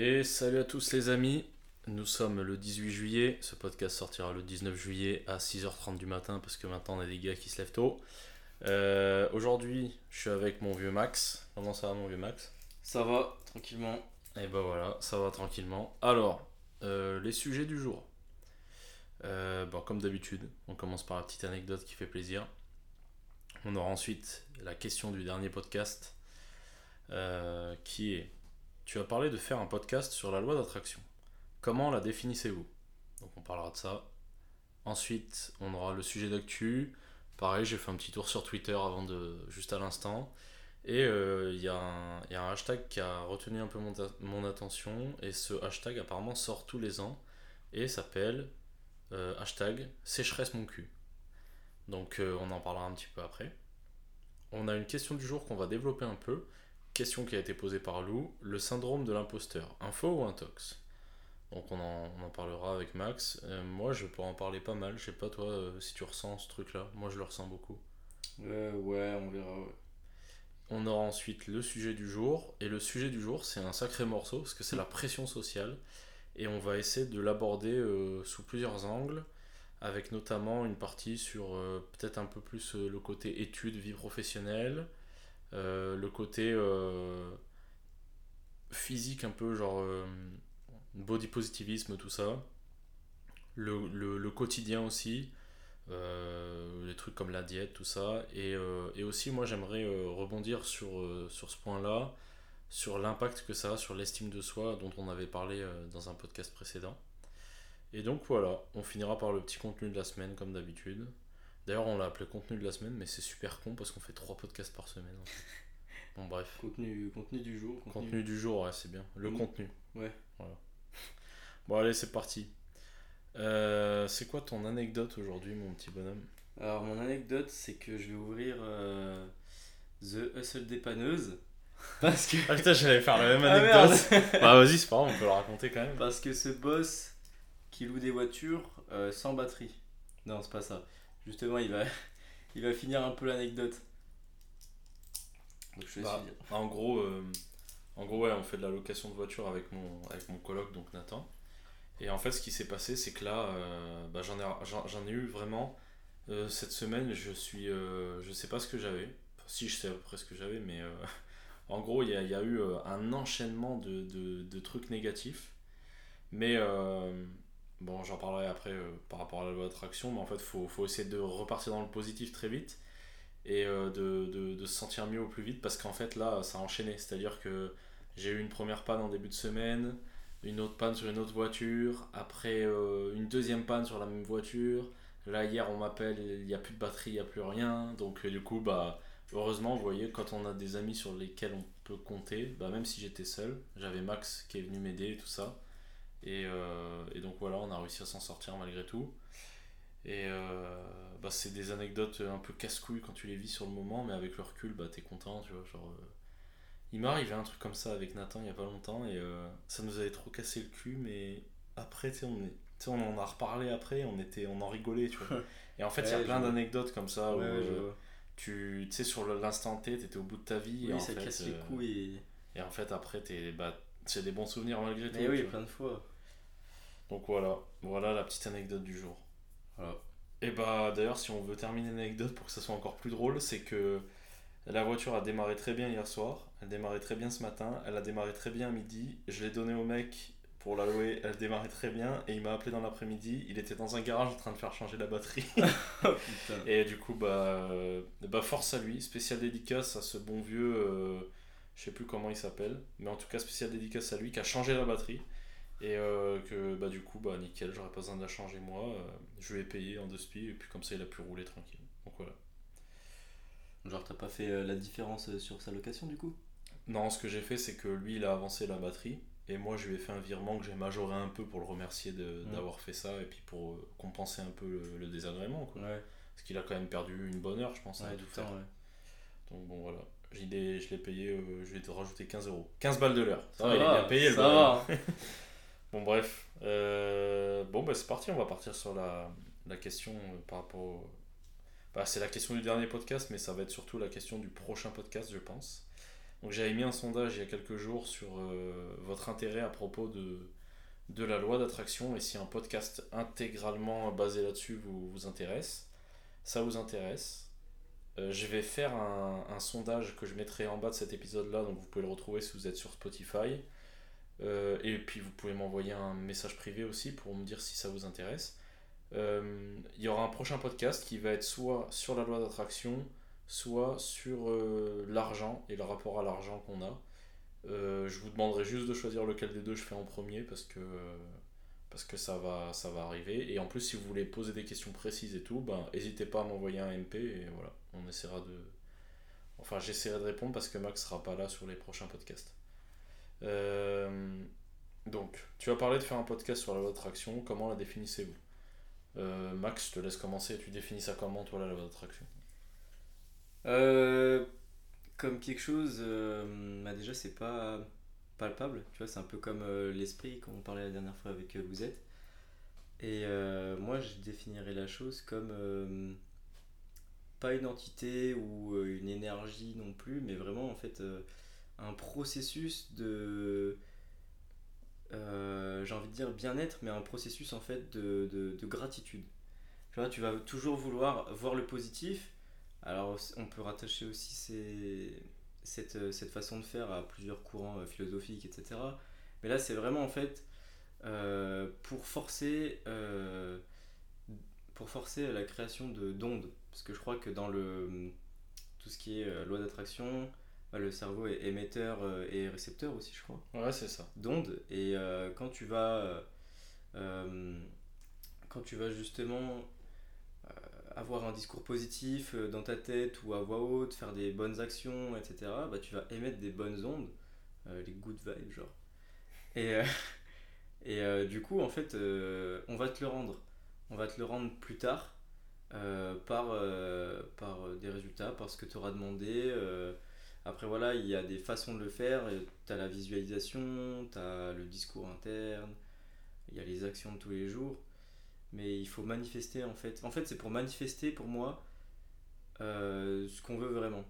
Et salut à tous les amis, nous sommes le 18 juillet, ce podcast sortira le 19 juillet à 6h30 du matin parce que maintenant on a des gars qui se lèvent tôt. Euh, Aujourd'hui je suis avec mon vieux Max, comment ça va mon vieux Max? Ça va, tranquillement. Et ben voilà, ça va tranquillement. Alors, euh, les sujets du jour. Euh, bon, comme d'habitude, on commence par la petite anecdote qui fait plaisir. On aura ensuite la question du dernier podcast euh, qui est Tu as parlé de faire un podcast sur la loi d'attraction. Comment la définissez-vous? Donc on parlera de ça. Ensuite, on aura le sujet d'actu. Pareil, j'ai fait un petit tour sur Twitter avant de juste à l'instant. Et euh, il y, a un- hashtag qui a retenu un peu mon attention. Et ce hashtag apparemment sort tous les ans. Et s'appelle euh, hashtag sécheresse mon cul. Donc euh, on en parlera un petit peu après. On a une question du jour qu'on va développer un peu. Question qui a été posée par Lou. Le syndrome de l'imposteur. Info ou intox? Donc on en, on en parlera avec Max. Euh, moi je pourrais en parler pas mal. Je sais pas toi euh, si tu ressens ce truc là. Moi je le ressens beaucoup. Euh, ouais, on verra. ouais. On aura ensuite le sujet du jour. Et le sujet du jour, c'est un sacré morceau parce que c'est la pression sociale. Et on va essayer de l'aborder sous plusieurs angles, avec notamment une partie sur euh, peut-être un peu plus euh, le côté études, vie professionnelle, le côté euh, physique un peu, genre euh, body positivisme, tout ça. Le, quotidien aussi, euh, les trucs comme la diète, tout ça. Et, euh, aussi, moi, j'aimerais euh, rebondir sur, euh, sur ce point-là, sur l'impact que ça a sur l'estime de soi, dont on avait parlé euh, dans un podcast précédent. Et donc voilà, on finira par le petit contenu de la semaine, comme d'habitude. D'ailleurs, on l'a appelé contenu de la semaine, mais c'est super con parce qu'on fait trois podcasts par semaine. en fait. Bon, bref. Contenu, contenu du jour. Contenu du jour, ouais, c'est bien. Le contenu. Ouais. Voilà. Bon, allez, c'est parti. Euh, c'est quoi ton anecdote aujourd'hui, mon petit bonhomme? Alors, mon anecdote, c'est que je vais ouvrir euh, The Hustle Dépanneuse. Parce que. Ah putain, j'allais faire la même Ah, anecdote. bah vas-y, c'est pas grave, on peut le raconter quand même. Parce que ce boss qui loue des voitures euh, sans batterie. Non, c'est pas ça. Justement, il va, il va finir un peu l'anecdote. Donc, je te laisse Bah, finir. en gros, euh, en gros, ouais, on fait de la location de voiture avec mon, avec mon coloc, donc Nathan. Et en fait, ce qui s'est passé, c'est que là, euh, bah, j'en ai, j'en, ai eu vraiment euh, cette semaine. Je suis, je sais pas ce que j'avais. Enfin, si, je sais à peu près ce que j'avais, mais en gros, il y a, il y a eu un enchaînement de, de, de trucs négatifs. Mais euh, bon, j'en parlerai après euh, par rapport à la loi d'attraction. Mais en fait, il faut, faut essayer de repartir dans le positif très vite et euh, de, de, de se sentir mieux au plus vite parce qu'en fait là ça a enchaîné. C'est à dire que j'ai eu une première panne en début de semaine une autre panne sur une autre voiture après euh, une deuxième panne sur la même voiture. Là hier on m'appelle il n'y a plus de batterie il n'y a plus rien. Donc du coup bah heureusement vous voyez quand on a des amis sur lesquels on peut compter bah même si j'étais seul j'avais Max qui est venu m'aider et tout ça et, euh, et donc voilà on a réussi à s'en sortir malgré tout et euh, bah, c'est des anecdotes un peu casse-couilles quand tu les vis sur le moment, mais avec le recul, bah, t'es content, tu vois. Genre, euh, Il m'est arrivé un truc comme ça avec Nathan il y a pas longtemps, et euh, ça nous avait trop cassé le cul, mais après, tu sais, on, est- on en a reparlé après, on, était, on en rigolait, tu vois. Et en fait, il y a plein d'anecdotes comme ça où Ouais, tu sais, sur l'instant T, t'étais au bout de ta vie, et, Oui, en ça fait, casse les couilles et. et en fait, après, t'es, bah, c'est des bons souvenirs malgré tout. Mais oui, plein de fois. Donc voilà, voilà la petite anecdote du jour. Voilà. Et bah d'ailleurs si on veut terminer l'anecdote pour que ça soit encore plus drôle, c'est que la voiture a démarré très bien hier soir, elle démarrait très bien ce matin, elle a démarré très bien à midi, je l'ai donné au mec pour la louer, elle démarrait très bien et il m'a appelé dans l'après-midi, il était dans un garage en train de faire changer la batterie Oh et du coup bah, bah force à lui, spécial dédicace à ce bon vieux, euh, je sais plus comment il s'appelle, mais en tout cas spécial dédicace à lui qui a changé la batterie. Et euh, que bah du coup bah nickel, j'aurais pas besoin de la changer moi, euh, je vais payer en deux spies et puis comme ça il a pu rouler tranquille. Donc voilà. Genre, t'as pas fait euh, la différence sur sa location du coup? Non, ce que j'ai fait c'est que lui il a avancé la batterie et moi je lui ai fait un virement que j'ai majoré un peu pour le remercier de- Mm. d'avoir fait ça et puis pour compenser un peu le, le désagrément quoi. Ouais, Parce qu'il a quand même perdu une bonne heure je pense à ouais, tout faire. Donc bon voilà. Je l'ai je l'ai payé, euh, je vais te rajouter 15 euros. 15 balles de l'heure. Va, il est bien payé le ça va. Bon bref, Euh, bon bah c'est parti, on va partir sur la, la question euh, par rapport au... Bah, c'est la question du dernier podcast, mais ça va être surtout la question du prochain podcast je pense. Donc j'avais mis un sondage il y a quelques jours sur votre intérêt à propos de, de la loi d'attraction et si un podcast intégralement basé là-dessus vous, vous intéresse. Ça vous intéresse. Je vais faire un, sondage que je mettrai en bas de cet épisode-là, donc vous pouvez le retrouver si vous êtes sur Spotify. Euh, et puis vous pouvez m'envoyer un message privé aussi pour me dire si ça vous intéresse. Euh, il y aura un prochain podcast qui va être soit sur la loi d'attraction, soit sur euh, l'argent et le rapport à l'argent qu'on a. je vous demanderai juste de choisir lequel des deux je fais en premier parce que, parce que ça, va, ça va arriver. Et en plus, si vous voulez poser des questions précises et tout, ben, n'hésitez pas à m'envoyer un MP et voilà, on essaiera de. Enfin, j'essaierai de répondre parce que Max sera pas là sur les prochains podcasts. Euh, donc, tu as parlé de faire un podcast sur la loi d'attraction. Comment la définissez-vous? Euh, Max, je te laisse commencer. Tu définis ça comment, toi, la loi d'attraction? Euh, Comme quelque chose, bah déjà, c'est pas palpable. Tu vois, c'est un peu comme l'esprit, comme on parlait la dernière fois avec vous êtes. Et moi, je définirais la chose comme pas une entité ou une énergie non plus, mais vraiment, en fait un processus de euh, j'ai envie de dire bien-être mais un processus en fait de, de, gratitude. Tu vas toujours vouloir voir le positif. Alors on peut rattacher aussi cette, cette, façon de faire à plusieurs courants euh, philosophiques etc mais là c'est vraiment en fait euh, pour forcer pour forcer la création de d'ondes parce que je crois que dans le tout ce qui est loi d'attraction le cerveau est émetteur euh, et récepteur aussi, je crois. Ouais, c'est ça. D'ondes. Et euh, quand tu vas. Euh, quand tu vas justement avoir un discours positif dans ta tête ou à voix haute, faire des bonnes actions, etc., bah, tu vas émettre des bonnes ondes, les good vibes, genre. Et, et du coup, en fait, on va te le rendre. On va te le rendre plus tard par, par des résultats, par ce que tu auras demandé. Après, voilà, il y a des façons de le faire. Tu as la visualisation, tu as le discours interne, il y a les actions de tous les jours. Mais il faut manifester, en fait. En fait, c'est pour manifester, pour moi, euh, ce qu'on veut vraiment.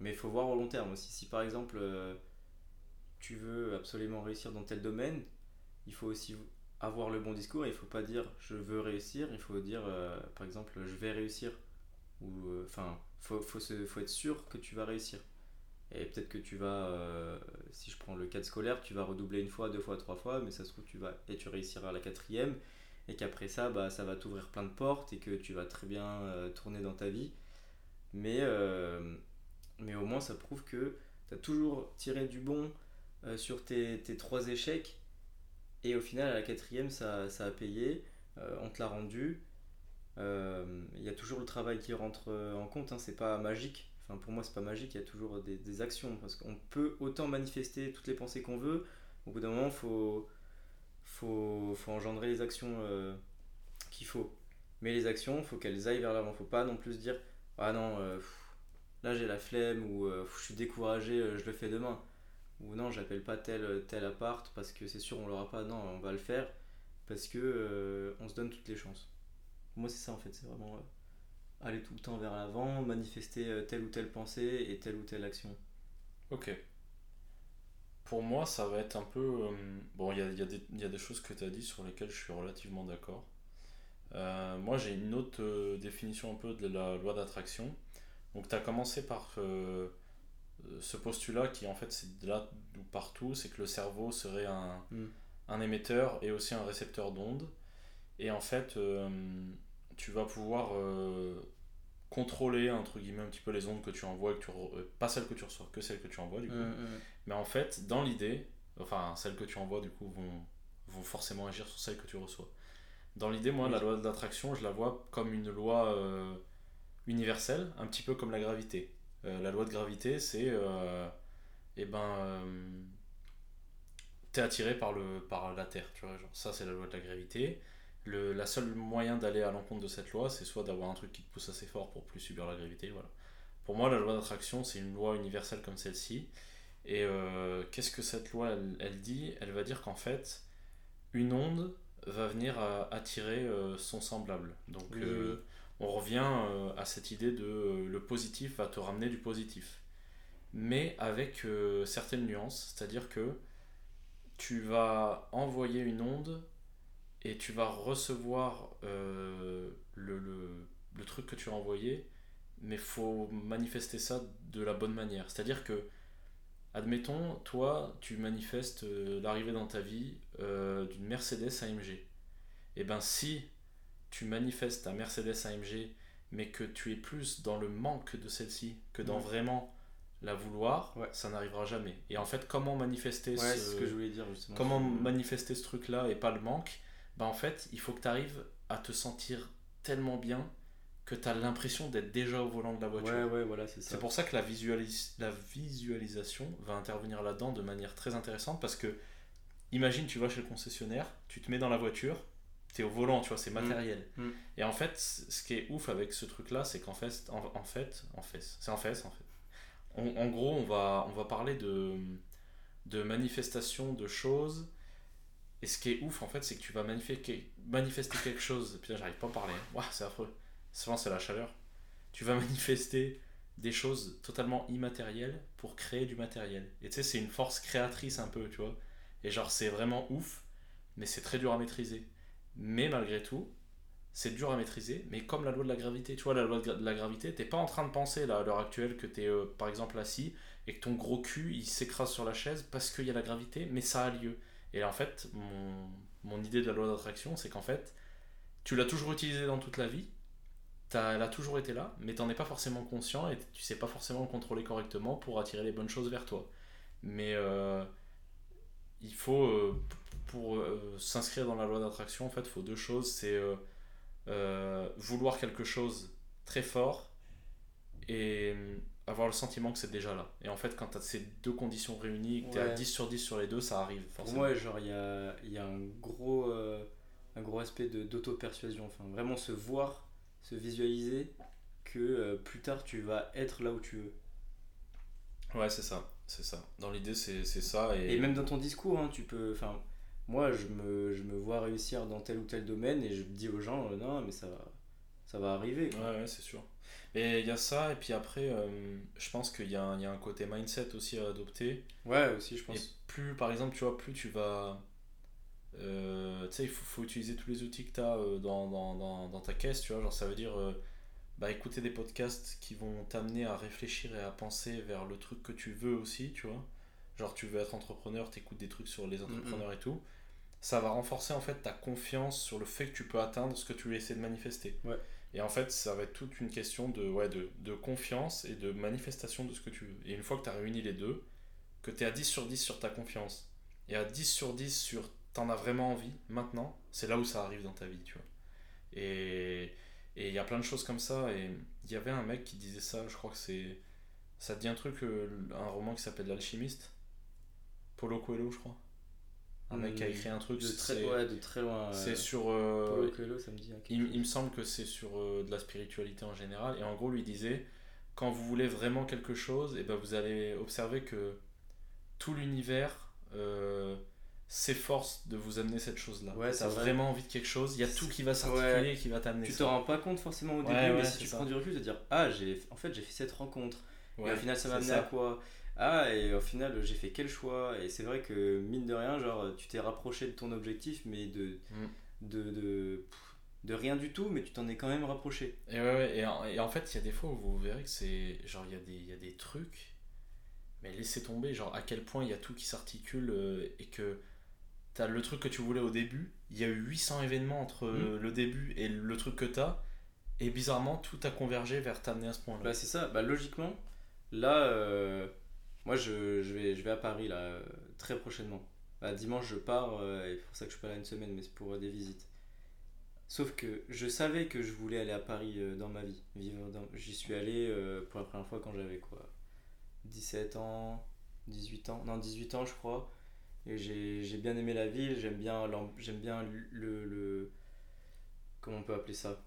Mais il faut voir au long terme aussi. Si, par exemple, euh, tu veux absolument réussir dans tel domaine, il faut aussi avoir le bon discours. Il faut pas dire je veux réussir, il faut dire, euh, par exemple, je vais réussir. Ou, enfin, faut, faut, faut être sûr que tu vas réussir. Et peut-être que tu vas, euh, si je prends le cadre scolaire, tu vas redoubler une fois, deux fois, trois fois, mais ça se trouve, tu vas, et tu réussiras la quatrième, et qu'après ça, bah, ça va t'ouvrir plein de portes, et que tu vas très bien euh, tourner dans ta vie. Mais, euh, mais au moins, ça prouve que tu as toujours tiré du bon sur tes, tes, trois échecs, et au final, à la quatrième, ça, ça a payé, on te l'a rendu. Il y a toujours le travail qui rentre en compte, hein, c'est pas magique Enfin, pour moi, c'est pas magique, il y a toujours des, actions. Parce qu'on peut autant manifester toutes les pensées qu'on veut. Au bout d'un moment, il faut, faut, faut, engendrer les actions euh, qu'il faut. Mais les actions, il faut qu'elles aillent vers l'avant. faut pas non plus dire Ah non, euh, là j'ai la flemme ou euh, je suis découragé, je le fais demain. Ou non, j'appelle pas tel, tel appart parce que c'est sûr on l'aura pas. Non, on va le faire parce que on se donne toutes les chances. Moi, c'est ça en fait, c'est vraiment aller tout le temps vers l'avant, manifester euh, telle ou telle pensée et telle ou telle action. Ok. Pour moi, ça va être un peu... Euh, bon, il y a, y, a y a, des choses que tu as dit sur lesquelles je suis relativement d'accord. Euh, moi, j'ai une autre définition un peu de la loi d'attraction. Donc, tu as commencé par ce postulat qui, en fait, c'est de là ou partout, c'est que le cerveau serait un, hmm. un émetteur et aussi un récepteur d'ondes. Et en fait, tu vas pouvoir euh, contrôler entre guillemets un petit peu les ondes que tu envoies, que tu euh, pas celles que tu reçois, que celles que tu envoies du coup. Mais en fait, dans l'idée, enfin celles que tu envoies du coup vont, vont forcément agir sur celles que tu reçois. Dans l'idée, moi, la loi de l'attraction, je la vois comme une loi euh, universelle, un petit peu comme la gravité. La loi de gravité, c'est, eh ben, t'es attiré par le par la Terre, tu vois. Genre, ça, c'est la loi de la gravité le la seule moyen d'aller à l'encontre de cette loi, c'est soit d'avoir un truc qui te pousse assez fort pour plus subir la gravité. Voilà. Pour moi, la loi d'attraction, c'est une loi universelle comme celle-ci. Et euh, qu'est-ce que cette loi, elle, dit? Elle va dire qu'en fait, une onde va venir attirer euh, son semblable. Donc, euh, on revient à cette idée de le positif va te ramener du positif. mais avec euh, certaines nuances. C'est-à-dire que tu vas envoyer une onde et tu vas recevoir euh, le, le- truc que tu as envoyé, mais faut manifester ça de la bonne manière. C'est-à-dire que, admettons, toi, tu manifestes euh, l'arrivée dans ta vie euh, d'une Mercedes AMG. Et ben si tu manifestes ta Mercedes AMG, mais que tu es plus dans le manque de celle-ci que dans vraiment la vouloir, Ouais. ça n'arrivera jamais. Et en fait, comment manifester Ouais, ce... que je voulais dire justement. Comment manifester ce truc-là et pas le manque? Bah en fait, il faut que tu arrives à te sentir tellement bien que tu as l'impression d'être déjà au volant de la voiture. Ouais, voilà, c'est ça. C'est pour ça que la, visualis- la visualisation va intervenir là-dedans de manière très intéressante parce que imagine tu vas chez le concessionnaire, tu te mets dans la voiture, tu es au volant, tu vois, c'est matériel. Mm. Et en fait, ce qui est ouf avec ce truc-là, c'est qu'en fait, en, en fait, en fait, c'est en fait, en fait. En, en gros, on va, on va parler de, de manifestation de choses. Et ce qui est ouf, en fait, c'est que tu vas manifester, manifester quelque chose. Putain, j'arrive pas à parler. hein. Ouah, c'est affreux. Souvent, c'est la chaleur. Tu vas manifester des choses totalement immatérielles pour créer du matériel. Et tu sais, c'est une force créatrice un peu, tu vois. Et genre, c'est vraiment ouf, mais c'est très dur à maîtriser. Mais malgré tout, c'est dur à maîtriser, mais comme la loi de la gravité, tu vois, la loi de la gravité, t'es pas en train de penser là, à l'heure actuelle que t'es euh, par exemple assis et que ton gros cul il s'écrase sur la chaise parce qu'il y a la gravité, mais ça a lieu. Et en fait, mon, mon idée de la loi d'attraction, c'est qu'en fait, tu l'as toujours utilisée dans toute la vie, t'as- elle a toujours été là, mais t'en es pas forcément conscient et tu sais pas forcément le contrôler correctement pour attirer les bonnes choses vers toi. Mais euh, il faut, euh, pour euh, s'inscrire dans la loi d'attraction, en fait, il faut deux choses. C'est euh, euh, vouloir quelque chose très fort et avoir le sentiment que c'est déjà là. Et en fait, quand tu as ces deux conditions réunies, que tu es à Ouais. 10 sur 10 sur les deux, ça arrive Pour forcément. moi, genre, il y a, y a un, gros, euh, un gros aspect d'auto-persuasion. Enfin, vraiment se voir, se visualiser que euh, plus tard tu vas être là où tu veux. Ouais, c'est ça. C'est ça. Dans l'idée, c'est c'est ça. Et, Et même dans ton discours, hein, tu peux. Enfin, moi, je me, je me vois réussir dans tel ou tel domaine et je dis aux gens, euh, non, mais ça va, ça va arriver. quoi. Ouais, ouais, c'est sûr. Et il y a ça, et puis après, euh, je pense qu'il y, a un- il y a un côté mindset aussi à adopter. Ouais, aussi, je Et pense. plus, par exemple, tu vois, plus tu vas. euh, tu sais, il faut, faut utiliser tous les outils que tu as dans, dans, dans, dans ta caisse, tu vois. Genre, ça veut dire bah, écouter des podcasts qui vont t'amener à réfléchir et à penser vers le truc que tu veux aussi, tu vois. Genre, tu veux être entrepreneur, t'écoutes des trucs sur les entrepreneurs et tout. Ça va renforcer en fait ta confiance sur le fait que tu peux atteindre ce que tu veux essayer de manifester. Ouais. Et en fait, ça va être toute une question de, ouais, de, de confiance et de manifestation de ce que tu veux. Et une fois que tu as réuni les deux, que tu es à 10 sur 10 sur ta confiance et à 10 sur 10 sur t'en as vraiment envie maintenant, c'est là où ça arrive dans ta vie, tu vois. Et et il y a plein de choses comme ça. Et il y avait un mec qui disait ça, je crois que c'est. Ça te dit un truc, euh, un roman qui s'appelle L'Alchimiste? Paulo Coelho, je crois. Un mec qui a écrit un truc, De très, c'est ouais, de très loin. euh, c'est sur. euh, Paulo Coelho, ça me dit. il, me semble que c'est sur euh, de la spiritualité en général. Et en gros, lui disait quand vous voulez vraiment quelque chose, et ben vous allez observer que tout l'univers s'efforce de vous amener cette chose-là. Ouais, tu c'est as vrai. vraiment envie de quelque chose, il y a tout qui va s'articuler Ouais. et qui va t'amener Tu te rends pas compte forcément au début, Ouais, mais si tu ça. prends du recul, te dire Ah, j'ai, en fait, j'ai fait cette rencontre. Et au final, ça m'a amené à quoi? Ah, et au final, j'ai fait quel choix? Et c'est vrai que, mine de rien, genre, tu t'es rapproché de ton objectif, mais de, Mm. de, de, rien du tout, mais tu t'en es quand même rapproché. Et, ouais, ouais, et, en, et en fait, il y a des fois où vous verrez que c'est. Genre, il y, a des- y a des trucs, mais laissez tomber, genre, à quel point il y a tout qui s'articule euh, et que t'as le truc que tu voulais au début, il y a eu 800 événements entre euh, le début et le truc que t'as, et bizarrement, tout a convergé vers t'amener à ce point-là. Bah, c'est ça, bah, logiquement, là, euh, moi, je, je, vais, je vais à Paris, là, euh, très prochainement. Bah, dimanche, je pars, euh, et c'est pour ça que je suis pas là une semaine, mais c'est pour euh, des visites. Sauf que je savais que je voulais aller à Paris euh, dans ma vie. Vivre dans... J'y suis allé pour la première fois quand j'avais quoi 17 ans, 18 ans, non 18 ans je crois. Et j'ai j'ai bien aimé la ville, j'aime bien, j'aime bien le, le... Comment on peut appeler ça?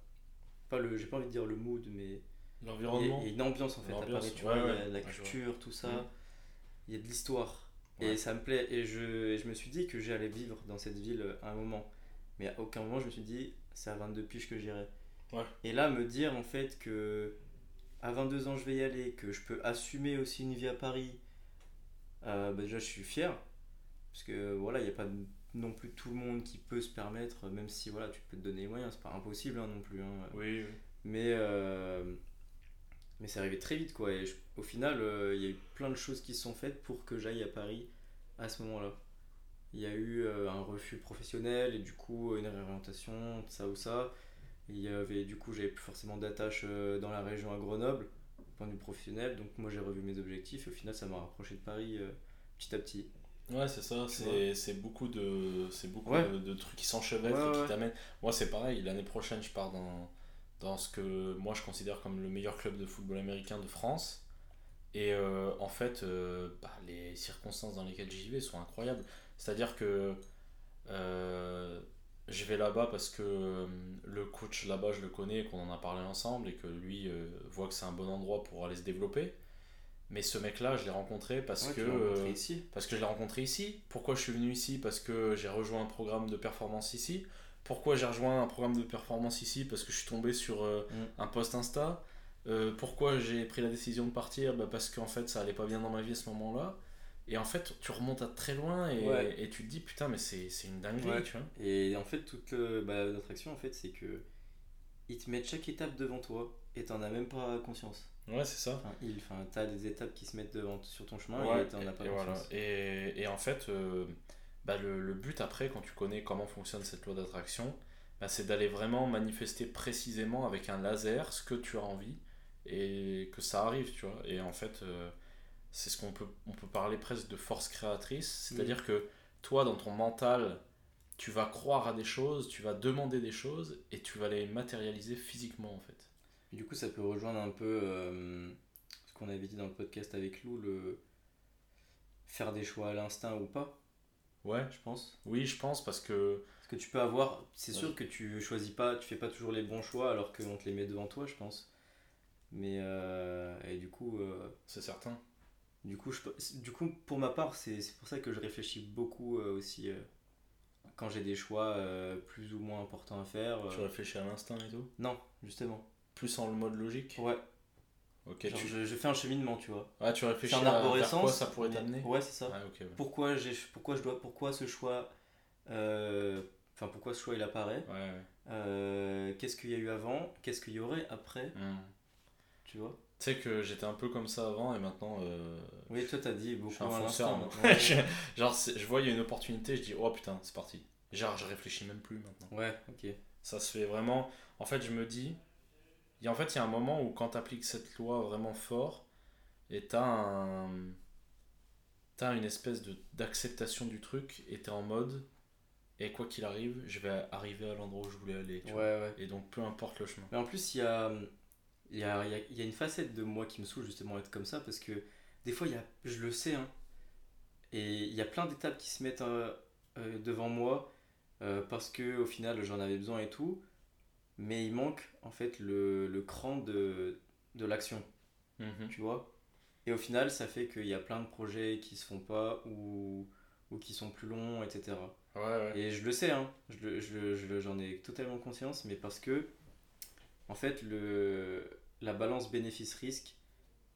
Pas le... J'ai pas envie de dire le mood, mais... L'environnement? il y a une ambiance en fait à Paris, tu ouais, vois, ouais. la culture, tout ça. Mhm. Il y a de l'histoire. Ouais. Et ça me plaît. Et je, et je me suis dit que j'allais vivre dans cette ville à un moment. Mais à aucun moment je me suis dit, c'est à 22 piges que j'irai. Ouais. Et là, me dire en fait que à 22 ans je vais y aller, que je peux assumer aussi une vie à Paris, euh, bah, déjà je suis fier. Parce que voilà, il n'y a pas non plus tout le monde qui peut se permettre, même si voilà, tu peux te donner les moyens, c'est pas impossible hein, non plus. hein. Oui, oui. Mais, euh, mais c'est arrivé très vite quoi. Et je- au final, euh, il y a eu plein de choses qui se sont faites pour que j'aille à Paris à ce moment-là. Il y a eu euh, un refus professionnel et du coup une réorientation, ça ou ça. Il y avait du coup j'avais plus forcément d'attache euh, dans la région à Grenoble, point de vue professionnel. Donc moi j'ai revu mes objectifs et au final ça m'a rapproché de Paris euh, petit à petit. Ouais, c'est ça, c'est beaucoup, de, beaucoup Ouais. de, de trucs qui s'enchevêtrent Ouais, et qui ouais. t'amènent. Moi, c'est pareil, l'année prochaine, je pars dans, dans ce que moi je considère comme le meilleur club de football américain de France. Et euh, en fait, euh, bah, les circonstances dans lesquelles j'y vais sont incroyables. C'est-à-dire que euh, je vais là-bas parce que euh, le coach là-bas, je le connais, qu'on en a parlé ensemble et que lui voit que c'est un bon endroit pour aller se développer. Mais ce mec-là, je l'ai rencontré parce Ouais, que. rencontré ici. parce que je l'ai rencontré ici. Pourquoi je suis venu ici? Parce que j'ai rejoint un programme de performance ici. Pourquoi j'ai rejoint un programme de performance ici Parce que je suis tombé sur euh, Mm. un post Insta. Euh, pourquoi j'ai pris la décision de partir? Bah Parce qu'en fait ça allait pas bien dans ma vie à ce moment-là. Et en fait tu remontes à très loin et, Ouais. et tu te dis putain mais c'est une dinguerie Ouais. tu vois. Et en fait, toute le- bah, l'attraction, en fait, c'est que ils te mettent chaque étape devant toi et t'en as même pas conscience. Ouais c'est ça. Enfin, il, enfin, t'as des étapes qui se mettent devant sur ton chemin Ouais, et t'en as pas et, voilà. conscience. et, et en fait, euh, bah, le, le but après, quand tu connais comment fonctionne cette loi d'attraction, bah, c'est d'aller vraiment manifester précisément avec un laser ce que tu as envie et que ça arrive, tu vois. Et en fait, euh, c'est ce qu'on peut, on peut parler presque de force créatrice, c'est-à-dire que toi, dans ton mental, tu vas croire à des choses, tu vas demander des choses et tu vas les matérialiser physiquement en fait. Et du coup, ça peut rejoindre un peu euh, ce qu'on avait dit dans le podcast avec Lou, le faire des choix à l'instinct ou pas, Ouais, je pense. oui, je pense parce que Parce que tu peux avoir, c'est Ouais. sûr que tu choisis pas, tu fais pas toujours les bons choix alors qu'on te les met devant toi, je pense. Mais euh, et du coup, euh, c'est certain. Du coup, je, du coup, pour ma part, c'est c'est pour ça que je réfléchis beaucoup euh, aussi quand j'ai des choix plus ou moins importants à faire. Tu réfléchis à l'instinct et tout? Non, justement. Plus en le mode logique? Ouais, Ok, genre, tu... je, je fais un cheminement, tu vois. Ah, tu réfléchis en à vers quoi ça pourrait t'amener? Ouais, c'est ça. Ah, ouais. Pourquoi, j'ai, pourquoi, je dois, pourquoi ce choix. euh, Enfin, pourquoi ce choix il apparaît? Ouais, ouais. euh, Qu'est-ce qu'il y a eu avant? Qu'est-ce qu'il y aurait après? Hmm. Tu vois? Tu sais que j'étais un peu comme ça avant et maintenant. euh, Oui, toi, t'as dit je beaucoup suis un fonceur. Je- Genre, je vois, il y a une opportunité, je dis, oh putain, c'est parti. Genre, je réfléchis même plus maintenant. ouais, ok. Ça se fait vraiment. En fait, je me dis. A- En fait, il y a un moment où quand tu appliques cette loi vraiment fort et t'as un. T'as une espèce de d'acceptation du truc et t'es en mode. Et quoi qu'il arrive, je vais arriver à l'endroit où je voulais aller. tu Ouais, vois. ouais. Et donc, peu importe le chemin. Mais en plus, il y a, y, a, y, a, il y a une facette de moi qui me saoule justement être comme ça parce que des fois, il y a, je le sais, hein, et il y a plein d'étapes qui se mettent euh, euh, devant moi euh, parce que au final, j'en avais besoin et tout, mais il manque en fait le, le cran de, de l'action, Mhm. tu vois. Et au final, ça fait qu'il y a plein de projets qui se font pas ou, ou qui sont plus longs, etc. Ouais, ouais. Et je le sais, hein, je le- je je j'en ai totalement conscience, mais parce que, en fait, le, la balance bénéfice-risque,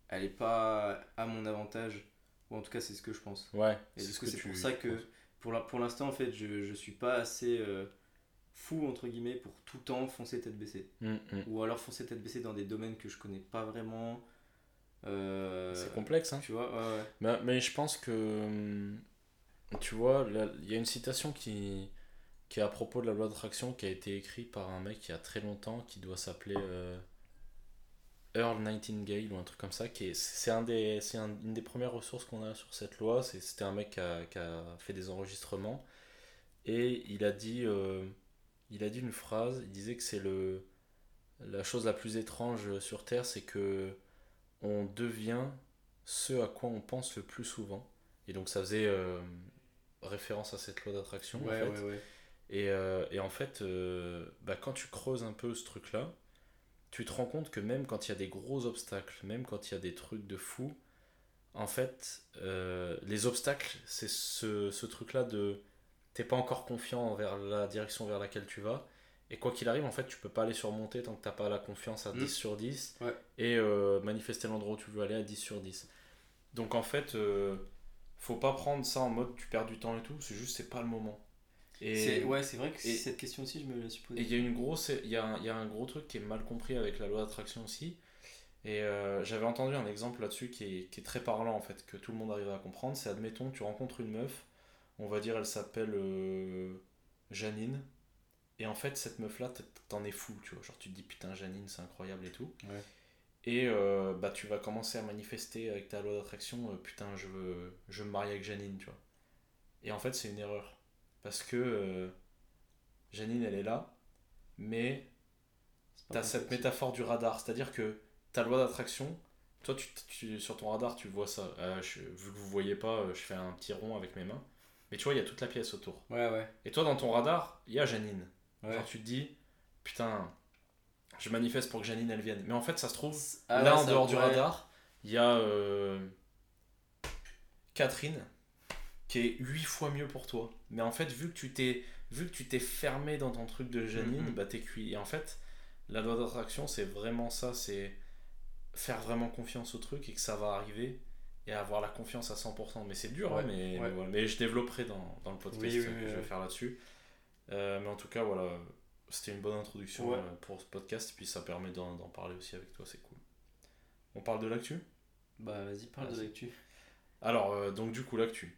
elle est pas à mon avantage, ou en tout cas, c'est ce que je pense. Ouais, Et c'est du coup, pour ça que, pour l'instant, en fait, je, je suis pas assez euh, fou, entre guillemets, pour tout le temps foncer tête baissée. Mm, mm. Ou alors foncer tête baissée dans des domaines que je connais pas vraiment. euh, C'est complexe, hein. Tu vois, ouais, ouais. Mais, mais je pense que. hum, Tu vois, il y a une citation qui, qui est à propos de la loi d'attraction qui a été écrite par un mec il y a très longtemps qui doit s'appeler euh, Earl Nightingale ou un truc comme ça. qui est- C'est un des, c'est un- une des premières ressources qu'on a sur cette loi. C'est- C'était un mec qui a, qui a fait des enregistrements et il a dit, euh, il a dit une phrase. Il disait que c'est le la chose la plus étrange sur Terre, c'est que on devient ce à quoi on pense le plus souvent. Et donc ça faisait euh, référence à cette loi d'attraction. en Ouais, fait. ouais, ouais. Et, euh, et en fait, euh, bah, quand tu creuses un peu ce truc-là, tu te rends compte que même quand il y a des gros obstacles, même quand il y a des trucs de fou, en fait, les obstacles, c'est ce, ce truc-là de t'es pas encore confiant vers la direction vers laquelle tu vas. Et quoi qu'il arrive, en fait, tu peux pas aller surmonter tant que t'as pas la confiance à Mm. 10 sur 10 Ouais. et euh, manifester l'endroit où tu veux aller à 10 sur 10. Donc en fait, euh, faut pas prendre ça en mode tu perds du temps et tout, c'est juste c'est pas le moment. Et C'est- Ouais, c'est vrai que et- cette question aussi, je me la suis et posée. il y a une grosse, il y a, un- y a un gros truc qui est mal compris avec la loi d'attraction aussi. Et euh, j'avais entendu un exemple là-dessus qui est, qui est très parlant en fait, que tout le monde arrive à comprendre. C'est admettons, tu rencontres une meuf, on va dire elle s'appelle euh, Janine. Et en fait, cette meuf-là, t'en es fou, tu vois. Genre, tu te dis putain, Janine, c'est incroyable et tout. Ouais. Et euh, bah, tu vas commencer à manifester avec ta loi d'attraction, euh, putain, je veux, je veux me marier avec Janine, tu vois. Et en fait, c'est une erreur. Parce que Janine, elle est là, mais T'as cette métaphore du radar, c'est-à-dire que ta loi d'attraction, toi tu, tu- sur ton radar tu vois ça. Euh, je- vu que vous voyez pas, je fais un petit rond avec mes mains. Mais tu vois, il y a toute la pièce autour. Ouais, ouais. Et toi dans ton radar, il y a Janine. ouais. Genre tu te dis, putain, je manifeste pour que Janine elle vienne. Mais en fait, ça se trouve, Ah là en dehors du radar, il y a euh, Catherine qui est huit fois mieux pour toi. Mais en fait, vu que tu t'es vu que tu t'es fermé dans ton truc de Janine, Mhm. bah t'es cuit. Et en fait, la loi d'attraction, c'est vraiment ça, c'est faire vraiment confiance au truc et que ça va arriver et avoir la confiance à 100%. Mais c'est dur, Ouais, hein, mais, ouais. mais voilà. Mais je développerai dans, dans le podcast Oui, oui, que oui, je vais faire là-dessus. Euh, mais en tout cas, voilà, c'était une bonne introduction Ouais. euh, pour ce podcast. Et puis ça permet d'en d'en parler aussi avec toi, c'est cool. On parle de l'actu? Bah, vas-y, parle de l'actu. Alors, euh, donc du coup, l'actu.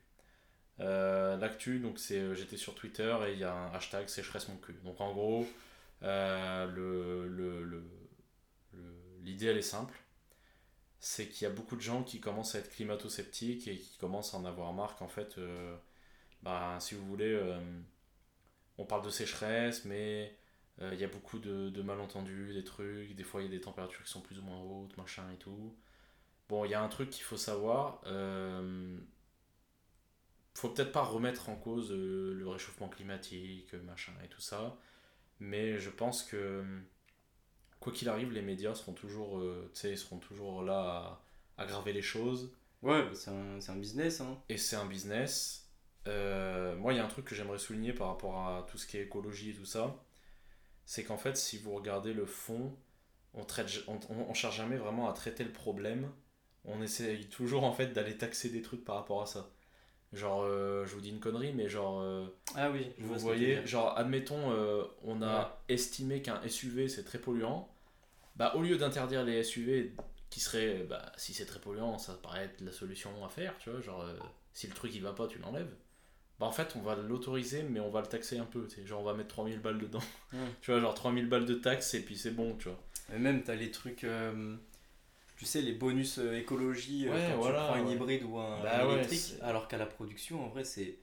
Euh, l'actu, donc c'est, euh, j'étais sur Twitter et il y a un hashtag sécheresse mon cul. Donc en gros, euh, le, le, le- le- l'idée elle est simple. C'est qu'il y a beaucoup de gens qui commencent à être climato-sceptiques et qui commencent à en avoir marre qu'en fait, euh, bah, si vous voulez, euh, on parle de sécheresse, mais euh, il y a beaucoup de, de malentendus, des trucs, des fois il y a des températures qui sont plus ou moins hautes, machin et tout. Bon, il y a un truc qu'il faut savoir. Faut peut-être pas remettre en cause le réchauffement climatique, machin et tout ça. Mais je pense que, quoi qu'il arrive, les médias seront toujours, euh, seront toujours là à aggraver les choses. Ouais, bah, c'est un, un business, hein. Et c'est un business. Euh, moi, il y a un truc que j'aimerais souligner par rapport à tout ce qui est écologie et tout ça. C'est qu'en fait, si vous regardez le fond, on, traite, on, on, on cherche jamais vraiment à traiter le problème. On essaye toujours en fait d'aller taxer des trucs par rapport à ça. Genre, euh, je vous dis une connerie, mais genre, euh, Ah oui, je vous voyez, genre, admettons, euh, on a estimé qu'un SUV c'est très polluant. Bah, au lieu d'interdire les SUV, qui serait, bah, si c'est très polluant, ça paraît être la solution à faire, tu vois, genre, euh, si le truc il va pas, tu l'enlèves. Bah, en fait, on va l'autoriser, mais on va le taxer un peu, tu sais, genre, on va mettre 3000 balles dedans. Tu vois, genre 3000 balles de taxes et puis c'est bon, tu vois. Et même, t'as les trucs. euh, tu sais, les bonus euh, écologie Ouais, quand voilà, tu prends un ouais. hybride ou un Bah électrique. alors qu'à la production, en vrai, c'est.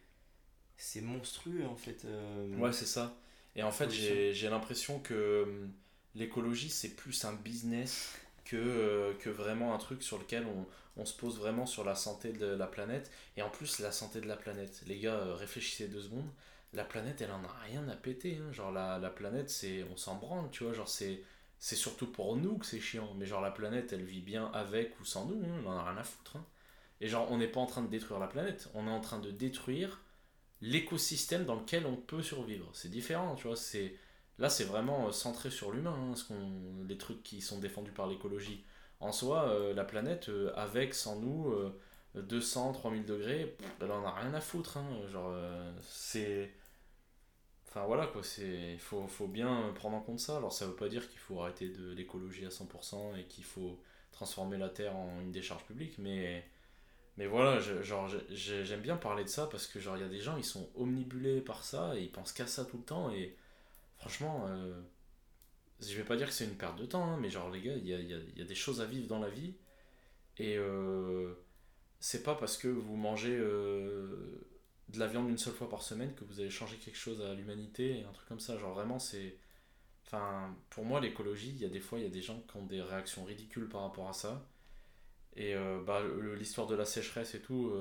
C'est monstrueux en fait. euh, Ouais, c'est ça. Et en fait, j'ai l'impression que l'écologie, c'est plus un business que, euh, que vraiment un truc sur lequel on, on se pose vraiment sur la santé de la planète. Et en plus, la santé de la planète. Les gars, euh, réfléchissez deux secondes. La planète, elle en a rien à péter. hein. Genre, la, la planète, c'est on s'en branle, tu vois. Genre, c'est c'est surtout pour nous que c'est chiant. Mais genre, la planète, elle vit bien avec ou sans nous. hein. On en a rien à foutre. hein. Et genre, on n'est pas en train de détruire la planète. On est en train de détruire l'écosystème dans lequel on peut survivre. C'est différent, tu vois. C'est là, c'est vraiment euh, centré sur l'humain, hein, ce qu'on, les trucs qui sont défendus par l'écologie. En soi, euh, la planète, euh, avec, sans nous, euh, 200, 3000 degrés, pff, elle en a rien à foutre. hein. Genre, c'est. Enfin voilà quoi, c'est il faut, faut bien prendre en compte ça. Alors ça veut pas dire qu'il faut arrêter de l'écologie à 100% et qu'il faut transformer la Terre en une décharge publique, mais mais voilà, genre j'aime bien parler de ça parce que genre il y a des gens ils sont omnibulés par ça et ils pensent qu'à ça tout le temps et franchement euh, je vais pas dire que c'est une perte de temps hein, mais genre les gars il y a, y des choses à vivre dans la vie. Et euh, c'est pas parce que vous mangez euh, de la viande une seule fois par semaine que vous allez changer quelque chose à l'humanité et un truc comme ça. Genre vraiment c'est enfin pour moi l'écologie il y a des fois il y a des gens qui ont des réactions ridicules par rapport à ça. Et euh, bah, l'histoire de la sécheresse et tout,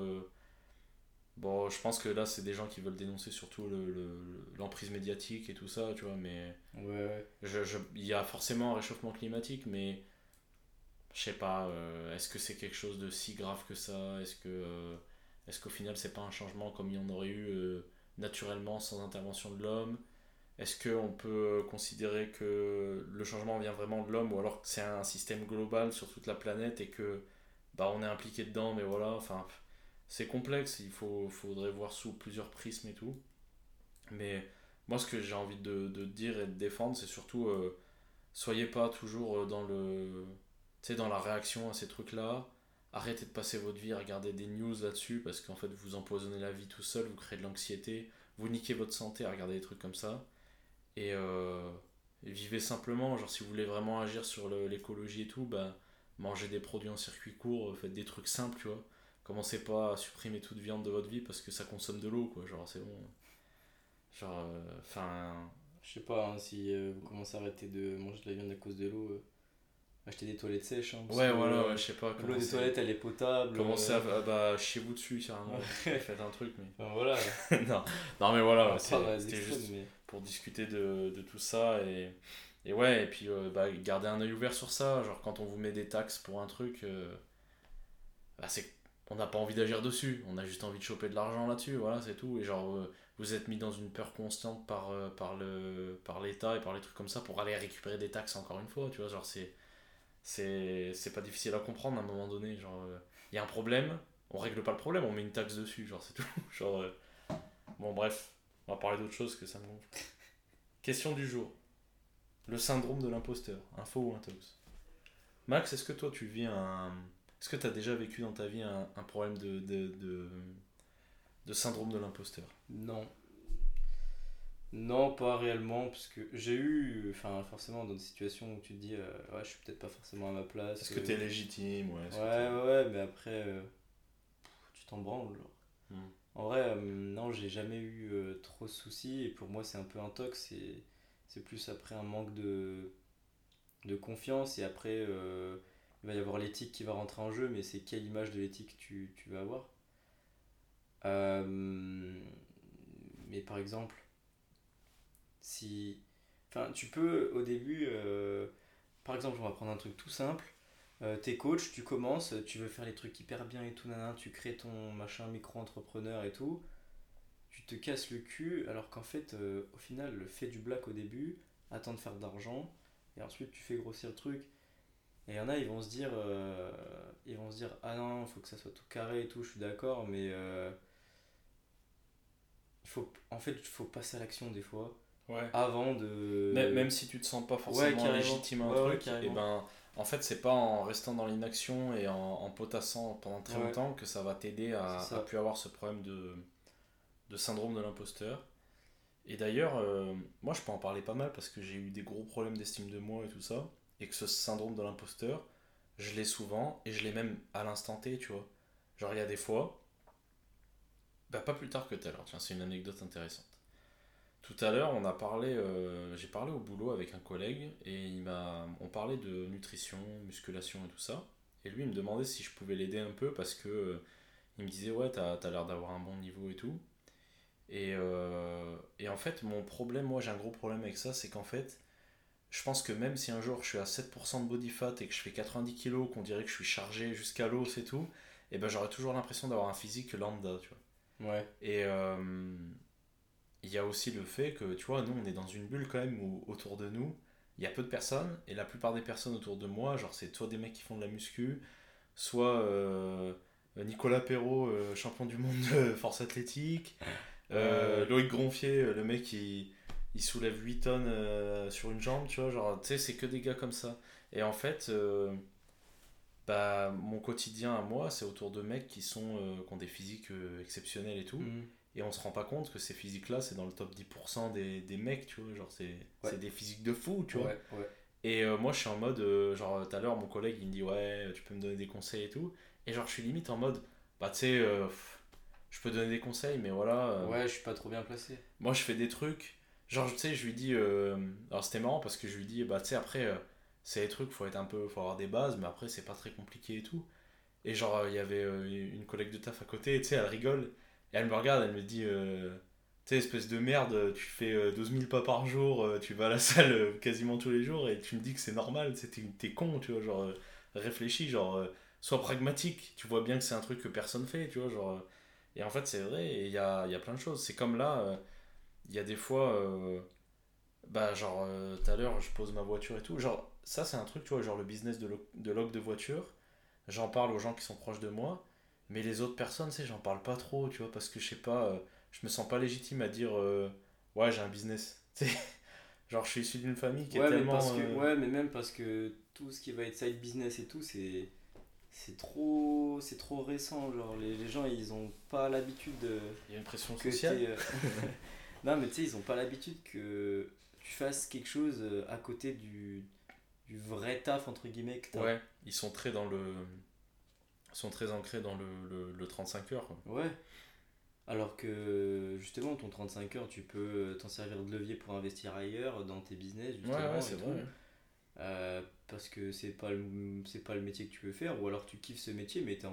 bon, je pense que là, c'est des gens qui veulent dénoncer surtout le- le- l'emprise médiatique et tout ça, tu vois, mais Ouais, ouais. je, je- il y a forcément un réchauffement climatique, mais je sais pas, euh, est-ce que c'est quelque chose de si grave que ça? Est-ce que, euh, est-ce qu'au final, c'est pas un changement comme il y en aurait eu euh, naturellement sans intervention de l'homme? Est-ce qu'on peut considérer que le changement vient vraiment de l'homme ou alors que c'est un système global sur toute la planète et que bah, on est impliqué dedans, mais voilà, enfin, c'est complexe, il faut, faudrait voir sous plusieurs prismes et tout. Mais moi, ce que j'ai envie de, dire et de défendre, c'est surtout, euh, soyez pas toujours dans le, dans la réaction à ces trucs-là. Arrêtez de passer votre vie à regarder des news là-dessus parce qu'en fait, vous empoisonnez la vie tout seul, vous créez de l'anxiété, vous niquez votre santé à regarder des trucs comme ça. Et, euh, vivez simplement, genre si vous voulez vraiment agir sur l'écologie et tout, bah mangez des produits en circuit court, faites des trucs simples, tu vois. Commencez pas à supprimer toute viande de votre vie parce que ça consomme de l'eau, quoi. Genre, c'est bon. Genre, euh, enfin. je sais pas, hein, si euh, vous commencez à arrêter de manger de la viande à cause de l'eau, acheter des toilettes sèches. Hein, ouais, voilà, je sais pas. L'eau des toilettes, elle est potable. Commencez à. Bah, chiez vous dessus, carrément. Faites un truc, mais. voilà. non. non, mais voilà, c'était juste pour discuter de, de, tout ça et, et ouais, et puis euh, bah, garder un œil ouvert sur ça. Genre, quand on vous met des taxes pour un truc, euh, bah, c'est on n'a pas envie d'agir dessus, on a juste envie de choper de l'argent là-dessus, voilà, c'est tout. Et genre, euh, vous êtes mis dans une peur constante par, par, le, par l'État et par les trucs comme ça pour aller récupérer des taxes encore une fois, tu vois. Genre, c'est, c'est, pas difficile à comprendre à un moment donné. Genre, il y a un problème, on règle pas le problème, on met une taxe dessus, genre, c'est tout. genre, bon, bref. On va parler d'autre chose que ça me gonfle. Question du jour. Le syndrome de l'imposteur. Info ou intox Max, est-ce que toi tu vis un. Est-ce que tu as déjà vécu dans ta vie un, problème de, de, de, syndrome de l'imposteur? Non. Non, pas réellement, parce que j'ai eu, enfin forcément dans des situations où tu te dis, euh, ouais, je suis peut-être pas forcément à ma place. Est-ce que tu es légitime Ouais, ouais, ouais, mais après, euh, tu t'en branles. Hmm. En vrai, euh, non, j'ai jamais eu euh, trop de soucis. Et pour moi, c'est un peu un tox. C'est plus après un manque de, de confiance. Et après, euh, il va y avoir l'éthique qui va rentrer en jeu. Mais c'est quelle image de l'éthique tu, tu vas avoir Mais par exemple, si. Enfin, tu peux au début. par exemple, on va prendre un truc tout simple euh, t'es coach, tu commences, tu veux faire les trucs hyper bien et tout, nanana, tu crées ton machin micro-entrepreneur et tout, tu te casses le cul, alors qu'en fait, euh, au final, le fait du black au début, attends de faire de l'argent, et ensuite tu fais grossir le truc. Et il y en a, ils vont se dire, euh, ils vont se dire, ah non, il faut que ça soit tout carré et tout, je suis d'accord, mais il faut, en fait, il faut passer à l'action des fois. Avant de. Même, si tu te sens pas forcément légitime à un truc, et eh ben en fait, c'est pas en restant dans l'inaction et en, potassant pendant très longtemps que ça va t'aider à, à plus avoir ce problème de, de syndrome de l'imposteur. Et d'ailleurs, euh, moi je peux en parler pas mal parce que j'ai eu des gros problèmes d'estime de moi et tout ça. Et que ce syndrome de l'imposteur, je l'ai souvent et je l'ai même à l'instant T, tu vois. Genre, il y a des fois, bah, pas plus tard que tout à l'heure, tiens, c'est une anecdote intéressante. Tout à l'heure, on a parlé, euh, j'ai parlé au boulot avec un collègue et il m'a, on parlait de nutrition, musculation et tout ça. Et lui, il me demandait si je pouvais l'aider un peu parce que euh, il me disait ouais, t'as as, l'air d'avoir un bon niveau et tout. Et, euh, et, en fait, mon problème, moi j'ai un gros problème avec ça, c'est qu'en fait, je pense que même si un jour je suis à 7% de body fat et que je fais 90 kg, qu'on dirait que je suis chargé jusqu'à l'os et tout, et ben j'aurais toujours l'impression d'avoir un physique lambda, tu vois. Ouais. Et il y a aussi le fait que, tu vois, nous, on est dans une bulle quand même où autour de nous, il y a peu de personnes, et la plupart des personnes autour de moi, genre, c'est soit des mecs qui font de la muscu, soit euh, Nicolas Perrault, euh, champion du monde de force athlétique, euh, Loïc Gronfier, le mec, il, il soulève 8 tonnes sur une jambe, tu vois, genre, tu sais, c'est que des gars comme ça. Et en fait, bah, mon quotidien à moi, c'est autour de mecs qui, sont, qui ont des physiques exceptionnels et tout. Mmh et on se rend pas compte que ces physiques-là, c'est dans le top 10% des, des, mecs, tu vois, genre c'est des physiques de fou, tu vois. Et euh, moi, je suis en mode, euh, genre, tout à l'heure, mon collègue, il me dit, ouais, tu peux me donner des conseils et tout. Et genre, je suis limite en mode, bah, tu sais, euh, je peux donner des conseils, mais voilà. ouais, je suis pas trop bien placé. Moi, je fais des trucs, genre, tu sais, je lui dis, alors c'était marrant parce que je lui dis, bah, tu sais, après, c'est des trucs, faut être un peu, faut avoir des bases, mais après, c'est pas très compliqué et tout. Et genre, il y avait une collègue de taf à côté, tu sais, elle rigole. Et elle me regarde, elle me dit euh, Tu sais, espèce de merde, tu fais 12 euh, 000 pas par jour, euh, tu vas à la salle quasiment tous les jours et tu me dis que c'est normal, t'es con, tu vois, genre, réfléchis, genre, sois pragmatique, tu vois bien que c'est un truc que personne fait, tu vois, genre. Et en fait, c'est vrai, il y a, y a, plein de choses. C'est comme là, il y a des fois bah, genre, euh, tout à l'heure, je pose ma voiture et tout. Genre, ça, c'est un truc, tu vois, genre le business de, lo- de log de voiture. J'en parle aux gens qui sont proches de moi. Mais les autres personnes, tu sais, j'en parle pas trop, tu vois, parce que je sais pas, euh, je me sens pas légitime à dire, euh, ouais, j'ai un business. Tu sais, genre, je suis issu d'une famille qui ouais, est tellement. parce que, euh, ouais, mais même parce que tout ce qui va être side business et tout, c'est c'est trop c'est trop récent genre les, les gens ils ont pas l'habitude de Il y a une pression sociale. euh, non mais tu sais ils ont pas l'habitude que tu fasses quelque chose euh, à côté du du vrai taf entre guillemets que t'as. Ouais, ils sont très dans le. Ils sont très ancrés dans le, le, le 35 heures. quoi. Ouais. Alors que justement, ton 35 heures, tu peux t'en servir de levier pour investir ailleurs dans tes business. Justement, ouais, c'est. Euh, parce que c'est pas, le, pas le métier que tu veux faire, ou alors tu kiffes ce métier, mais tu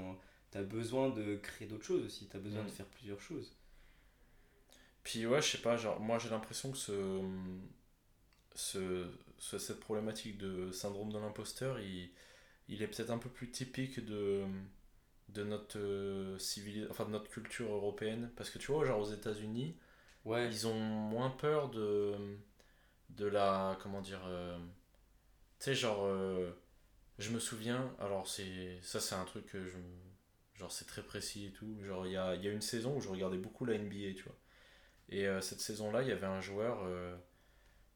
as besoin de créer d'autres choses aussi. Tu as besoin Mm. de faire plusieurs choses. Puis ouais, je sais pas, genre, moi j'ai l'impression que ce, ce, ce- cette problématique de syndrome de l'imposteur, il, il est peut-être un peu plus typique de, de notre euh, enfin de notre culture européenne. Parce que tu vois, genre aux États-Unis, Ouais, ils ont moins peur de, de la. Comment dire. euh, tu sais, genre. euh, je me souviens, alors c'est ça c'est un truc que je genre c'est très précis et tout, genre il y a, il y a une saison où je regardais beaucoup la NBA, tu vois. Et euh, cette saison-là, il y avait un joueur, euh,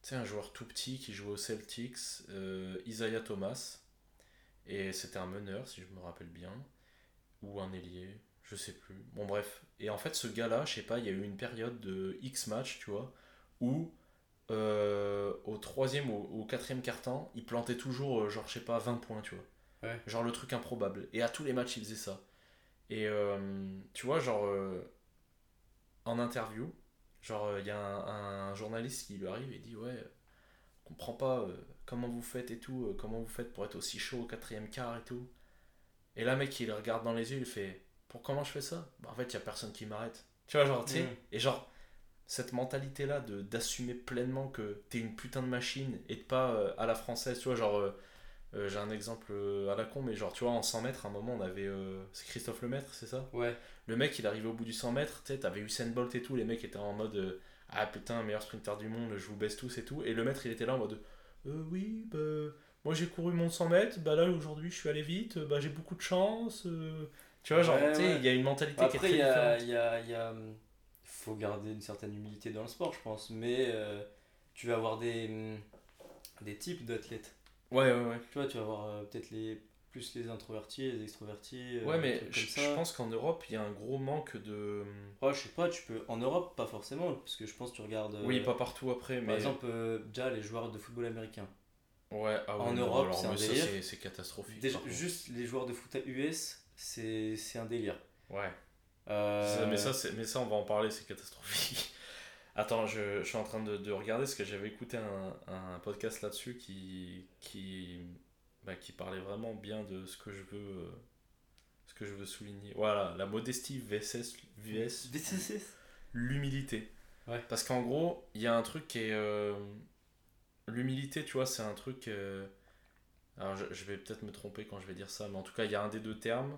tu sais, un joueur tout petit qui jouait aux Celtics, euh, Isaiah Thomas, et c'était un meneur, si je me rappelle bien, ou un ailier, je sais plus. Bon, bref. Et en fait, ce gars-là, je sais pas, il y a eu une période de X match, tu vois, où au troisième ou au quatrième quart-temps, il plantait toujours, genre, je sais pas, 20 points, tu vois. Ouais. Genre le truc improbable. Et à tous les matchs, il faisait ça. Et tu vois, genre, en interview, genre, il y a un, un journaliste qui lui arrive et dit Ouais, on comprend pas euh, comment vous faites et tout, euh, comment vous faites pour être aussi chaud au quatrième quart et tout. Et là, mec, il le regarde dans les yeux, il fait Pour comment je fais ça? Bah, en fait, il y a personne qui m'arrête. Tu vois, genre, tu sais, Mm. et genre, cette mentalité-là de d'assumer pleinement que t'es une putain de machine et de pas euh, à la française, tu vois, genre. Euh, j'ai un exemple euh, à la con, mais genre, tu vois, en 100 mètres, à un moment, on avait. euh, c'est Christophe Lemaître, c'est ça? Ouais. Le mec, il arrivait au bout du 100 mètres, tu sais, t'avais Usain Bolt et tout, les mecs étaient en mode euh, Ah putain, meilleur sprinter du monde, je vous baisse tous et tout. Et le maître, il était là en mode Euh, Oui, bah. Moi j'ai couru mon 100 mètres, bah là aujourd'hui je suis allé vite, bah j'ai beaucoup de chance. Tu vois, genre, Ouais, tu sais, ouais. il y a une mentalité qui est très il y a, différente. il y a, il y a, hum, faut garder une certaine humilité dans le sport, je pense. Mais tu vas avoir des, hum, des types d'athlètes. Ouais, ouais, ouais. Tu vois, tu vas avoir euh, peut-être les, plus les introvertis, les extrovertis. euh, Ouais, mais je comme ça. je pense qu'en Europe, il y a un gros manque de. Ouais, je sais pas, tu peux. En Europe, pas forcément, parce que je pense que tu regardes. euh, Oui, pas partout après, mais. Par exemple, euh, déjà les joueurs de football américain. Ouais, ah ouais, en non, Europe, c'est un ça, délire. c'est- c'est catastrophique. Déjà, juste les joueurs de foot US, c'est c'est un délire. Ouais. Euh, Ça, mais, ça, c'est- mais ça, on va en parler, c'est catastrophique. Attends, je, je suis en train de, de regarder parce que j'avais écouté un, un podcast là-dessus qui, qui, bah, qui parlait vraiment bien de ce que je veux, euh, ce que je veux souligner. Voilà, la modestie vs, vs l'humilité. Ouais. Parce qu'en gros, il y a un truc qui est. euh, L'humilité, tu vois, c'est un truc. euh, Alors, je, je vais peut-être me tromper quand je vais dire ça, mais en tout cas, il y a un des deux termes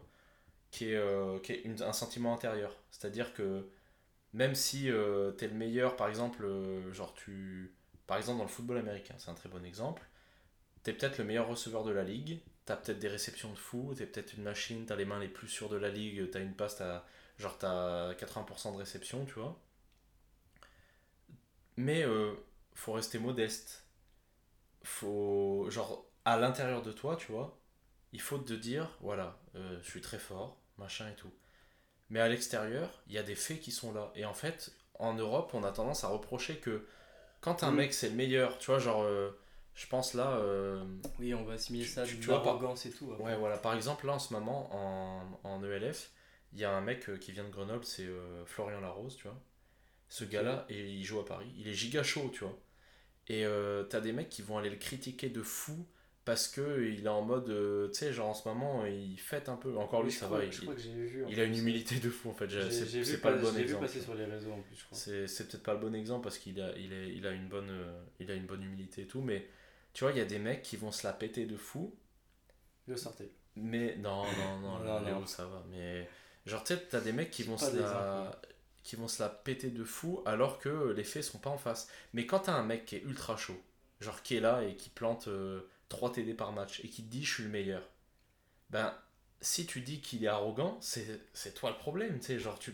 qui est, qui est une- un sentiment intérieur. C'est-à-dire que même si euh, tu es le meilleur, par exemple, euh, genre tu. Par exemple, dans le football américain, c'est un très bon exemple. Tu es peut-être le meilleur receveur de la ligue, tu as peut-être des réceptions de fou, tu es peut-être une machine, tu as les mains les plus sûres de la ligue, tu as une passe, t'as- genre tu as 80% de réception, tu vois. Mais euh, faut rester modeste. Faut. Genre, à l'intérieur de toi, tu vois, il faut te dire, voilà, je suis très fort, machin et tout. Mais à l'extérieur, il y a des faits qui sont là. Et en fait, en Europe, on a tendance à reprocher que quand un mec c'est le meilleur, tu vois, genre, euh, je pense là. euh, Oui, on va assimiler ça tu- tu vois, par- et tout. après. Ouais, voilà. Par exemple, là, en ce moment, en, en ELF, il y a un mec euh, qui vient de Grenoble, c'est euh, Florian Larose, tu vois. Ce gars-là, et il joue à Paris. Il est giga chaud, tu vois. Et t'as des mecs qui vont aller le critiquer de fou parce que il est en mode, euh, tu sais, genre en ce moment, il fête un peu. Encore lui, Oui, ça crois- va. Il, vu. il a une humilité de fou, en fait. C'est vu, pas le pas- bon exemple. passer sur les réseaux en plus, je crois. C'est peut-être pas le bon exemple parce qu'il a, il est, il a, une bonne, euh, il a une bonne humilité et tout, mais tu vois, il y a des mecs qui vont se la péter de fou Je sortais. mais non, non, non, Non, Léo, non. ça va. Mais genre, tu sais, t'as des mecs qui vont Pas se la. qui vont se la péter de fou alors que les faits sont pas en face. Mais quand t'as un mec qui est ultra chaud, genre qui est là et qui plante 3 TD par match et qui te dit je suis le meilleur, ben si tu dis qu'il est arrogant, c'est toi le problème, tu sais, genre tu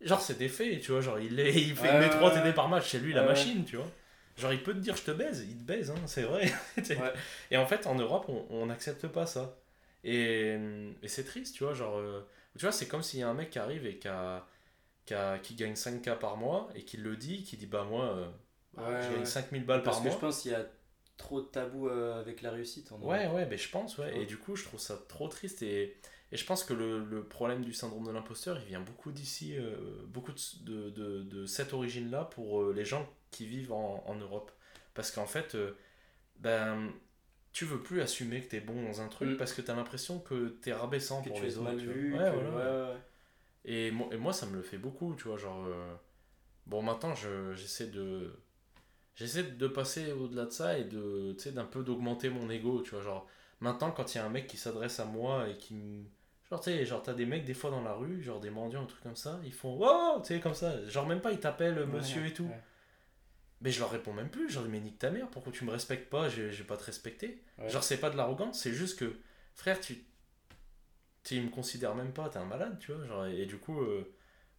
genre c'est des faits, tu vois, genre il, est, il fait met 3 TD par match, c'est lui la machine, tu vois. Genre il peut te dire je te baise, il te baise, hein, c'est vrai. et en fait en Europe on n'accepte pas ça. Et, et c'est triste, tu vois, genre euh, tu vois, c'est comme s'il y a un mec qui arrive et qui, a, qui, a, qui gagne 5K par mois et qui le dit, qui dit bah moi euh, je gagne 5000 balles par mois. Parce que je pense qu'il y a trop de tabous euh, avec la réussite. En ouais, ouais, mais je pense, ouais. Et du coup, je trouve ça trop triste. Et, et je pense que le, le, problème du syndrome de l'imposteur, il vient beaucoup d'ici, euh, beaucoup de, de, de, cette origine-là pour euh, les gens qui vivent en, en Europe. Parce qu'en fait, ben, tu veux plus assumer que tu es bon dans un truc mm. parce que tu as l'impression que tu es rabaissant pour les autres. Mal vu, ouais, ouais, Et, moi, et moi, ça me le fait beaucoup, tu vois. Genre, bon, maintenant, j'essaie de j'essaie de passer au-delà de ça et de d'un peu d'augmenter mon ego tu vois genre maintenant quand il y a un mec qui s'adresse à moi et qui me genre tu sais genre t'as des mecs des fois dans la rue genre des mendiants un truc comme ça ils font oh tu sais comme ça genre même pas ils t'appellent monsieur et tout. mais je leur réponds même plus genre mais nique ta mère pourquoi tu me respectes pas je, vais pas te respecter. Genre c'est pas de l'arrogance c'est juste que frère tu tu me considères même pas t'es un malade tu vois genre et, du coup euh,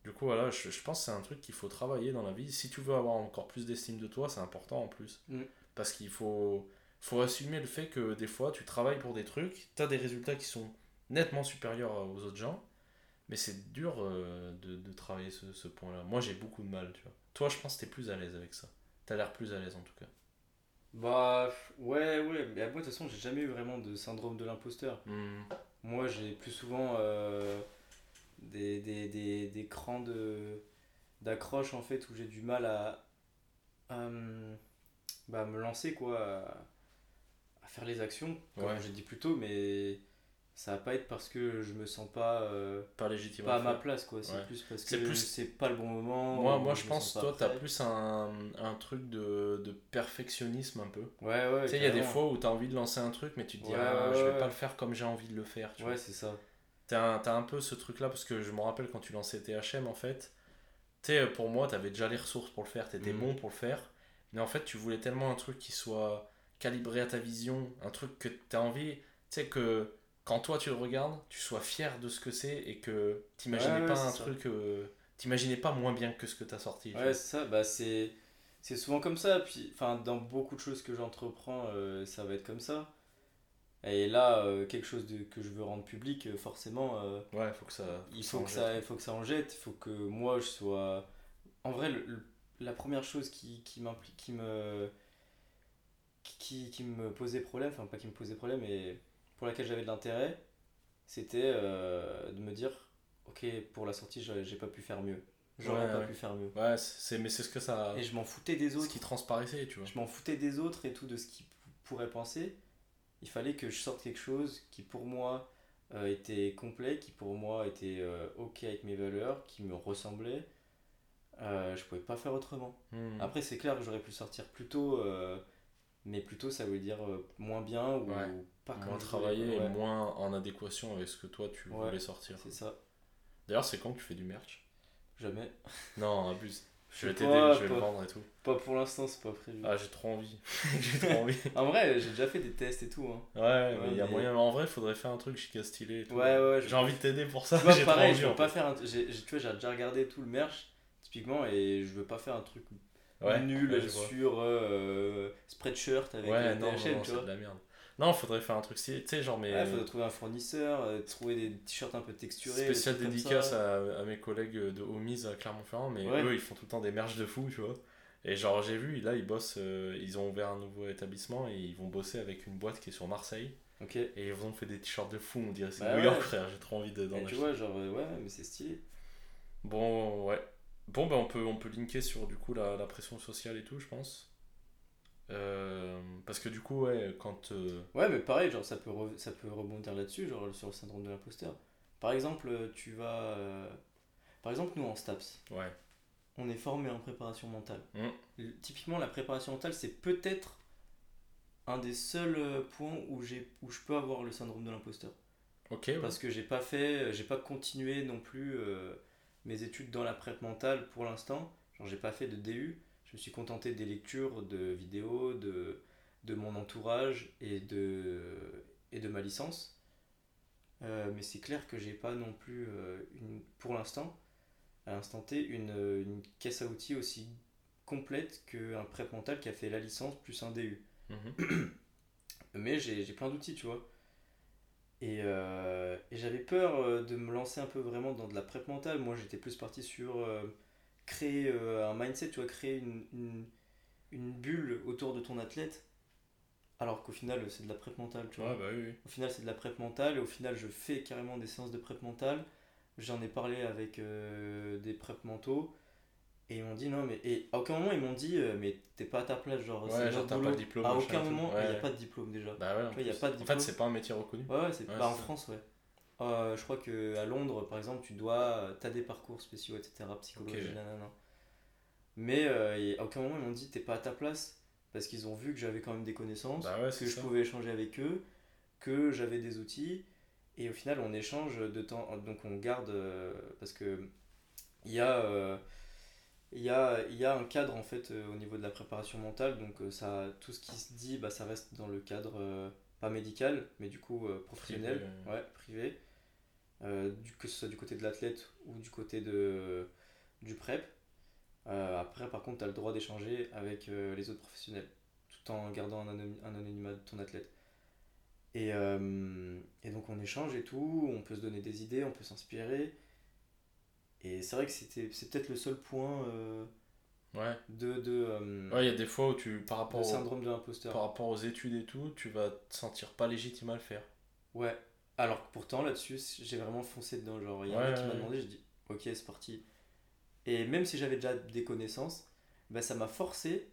du coup, voilà, je, je pense que c'est un truc qu'il faut travailler dans la vie. Si tu veux avoir encore plus d'estime de toi, c'est important en plus. Mm. Parce qu'il faut, faut assumer le fait que des fois, tu travailles pour des trucs, tu as des résultats qui sont nettement supérieurs aux autres gens, mais c'est dur euh, de, de, travailler ce, ce point-là. Moi, j'ai beaucoup de mal, tu vois. Toi, je pense que tu es plus à l'aise avec ça. Tu as l'air plus à l'aise en tout cas. Bah, ouais, ouais. Mais moi, de toute façon, j'ai jamais eu vraiment de syndrome de l'imposteur. Mm. Moi, j'ai plus souvent. Euh, des, des, des, des crans de, d'accroche en fait où j'ai du mal à, à bah, me lancer quoi, à, faire les actions, comme j'ai dit plus tôt, mais ça va pas être parce que je me sens pas euh, pas légitime pas à ma place quoi. C'est plus parce que c'est pas le bon moment moi moi je, pense toi t'as plus un, un truc de, de, perfectionnisme un peu. Ouais ouais tu sais il y a des fois où t'as envie de lancer un truc mais tu te dis ah, je vais pas le faire comme j'ai envie de le faire tu ouais c'est ça T'as un, un peu ce truc-là, parce que je me rappelle quand tu lançais THM, en fait, tu pour moi, t'avais déjà les ressources pour le faire, t'étais mmh. bon pour le faire, mais en fait, tu voulais tellement un truc qui soit calibré à ta vision, un truc que t'as envie, tu sais, que quand toi tu le regardes, tu sois fier de ce que c'est et que t'imaginais pas un truc, euh, t'imaginais pas moins bien que ce que t'as sorti. Ouais, c'est ça, bah c'est. C'est souvent comme ça, puis enfin dans beaucoup de choses que j'entreprends, euh, ça va être comme ça. Et là, euh, quelque chose de, que je veux rendre public, euh, forcément, euh, ouais, faut que ça, il faut, que ça, il faut que ça en jette. Il faut que moi, je sois. En vrai, la première chose qui, qui m'implique, qui me, qui, qui me posait problème, enfin pas qui me posait problème, mais pour laquelle j'avais de l'intérêt, c'était de me dire, ok, pour la sortie, j'ai pas pu faire mieux. J'aurais pas pu faire mieux. Ouais, c'est, mais c'est ce que ça. Et je m'en foutais des autres. Ce qui transparaissait, tu vois. Je m'en foutais des autres et tout, de ce qu'ils pourraient penser il fallait que je sorte quelque chose qui pour moi euh, était complet, qui pour moi était euh, ok avec mes valeurs, qui me ressemblait. Euh, je pouvais pas faire autrement. Hmm. Après, c'est clair que j'aurais pu sortir plus tôt, euh, mais plutôt ça veut dire moins bien ou pas Moins travailler et moins en adéquation avec ce que toi tu voulais sortir. C'est ça. D'ailleurs, c'est quand que tu fais du merch? Jamais. Non, abuse. Je vais t'aider, je vais le vendre et tout. Pas pour l'instant, c'est pas prévu. Ah, j'ai trop envie. j'ai trop envie. en vrai, j'ai déjà fait des tests et tout. Hein. Ouais, mais il y a moyen. En vrai, il faudrait faire un truc giga stylé et tout. Ouais, ouais. J'ai envie de t'aider pour ça. J'ai pareil, je veux pas faire un. Tu vois, j'ai déjà regardé tout le merch, typiquement, et je veux pas faire un truc nul sur euh, Spreadshirt avec ouais, non, non, tu vois. de la merde. Non, faudrait faire un truc stylé, tu sais, genre, mais. Ouais, faudrait trouver un fournisseur, euh, trouver des t-shirts un peu texturés. Spécial dédicace à, à, mes collègues de Homies à Clermont-Ferrand, mais eux, ils font tout le temps des merches de fou, tu vois. Et genre, j'ai vu, là, ils bossent, euh, ils ont ouvert un nouveau établissement et ils vont bosser avec une boîte qui est sur Marseille. Ok. Et ils ont fait des t-shirts de fou, on dirait c'est bah New York, frère, j'ai trop envie de dans Tu vois, genre, euh, ouais, mais c'est stylé. Bon, ouais. Bon, ben on peut, on peut linker sur du coup la, la pression sociale et tout, je pense. Euh, parce que du coup, ouais, quand. Euh, ouais, mais pareil, genre, ça peut, ça peut rebondir là-dessus, genre sur le syndrome de l'imposteur. Par exemple, tu vas. Euh, par exemple, nous en STAPS, ouais. on est formé en préparation mentale. Mmh. Typiquement, la préparation mentale, c'est peut-être un des seuls points où, où je peux avoir le syndrome de l'imposteur. Ok. Parce que j'ai pas fait, j'ai pas continué non plus mes études dans la prep mentale pour l'instant. Genre, j'ai pas fait de DU. Je me suis contenté des lectures, de vidéos, de, de mon entourage et de, et de ma licence. Euh, mais c'est clair que j'ai pas non plus, euh, une, pour l'instant, à l'instant T, une, une caisse à outils aussi complète qu'un prep mental qui a fait la licence plus un DU. Mhm. Mais j'ai plein d'outils, tu vois. Et, euh, et j'avais peur de me lancer un peu vraiment dans de la prep mentale. Moi, j'étais plus parti sur créer euh, un mindset, tu vois, créer une, une, une bulle autour de ton athlète. Alors qu'au final, c'est de la prep mentale, tu vois. Ouais, bah oui, oui. Au final, c'est de la prep mentale et au final, je fais carrément des séances de prep mentale. J'en ai parlé avec euh, des prep mentaux et ils m'ont dit non, mais. Et à aucun moment, ils m'ont dit, euh, mais t'es pas à ta place, genre, Ouais, genre, t'as pas le diplôme, À aucun moment, il n'y a Ouais. pas de diplôme déjà. Bah ouais, en vois, y a pas de En diplôme. fait, c'est pas un métier reconnu. Ouais, ouais, c'est Ouais, bah, en. France, ouais. Euh, je crois que à Londres, par exemple, tu dois. T'as des parcours spéciaux, etc., psychologie, Ok. nanana. Mais euh, et à aucun moment, ils m'ont dit, t'es pas à ta place. Parce qu'ils ont vu que j'avais quand même des connaissances Bah ouais, que je pouvais échanger avec eux, que j'avais des outils, et au final on échange de temps, donc on garde, euh, parce que il y a, euh, il y a, il y a un cadre en fait euh, au niveau de la préparation mentale, donc euh, ça, tout ce qui se dit, bah, ça reste dans le cadre euh, pas médical, mais du coup euh, professionnel, Privé, ouais, privé, euh, du, que ce soit du côté de l'athlète ou du côté de, du prep. Euh, après, par contre, tu as le droit d'échanger avec euh, les autres professionnels, tout en gardant un, anony- un anonymat de ton athlète. Et, euh, et donc, on échange et tout, on peut se donner des idées, on peut s'inspirer. Et c'est vrai que c'était, c'est peut-être le seul point euh, Ouais. de, de, euh, Ouais, il y a des fois où tu, par rapport, au- syndrome de l'imposteur. par rapport aux études et tout, tu vas te sentir pas légitime à le faire. Ouais. Alors que pourtant, là-dessus, j'ai vraiment foncé dedans. Genre, il y a un mec qui m'a demandé, je dis, ok, c'est parti. Et même si j'avais déjà des connaissances, bah, ça m'a forcé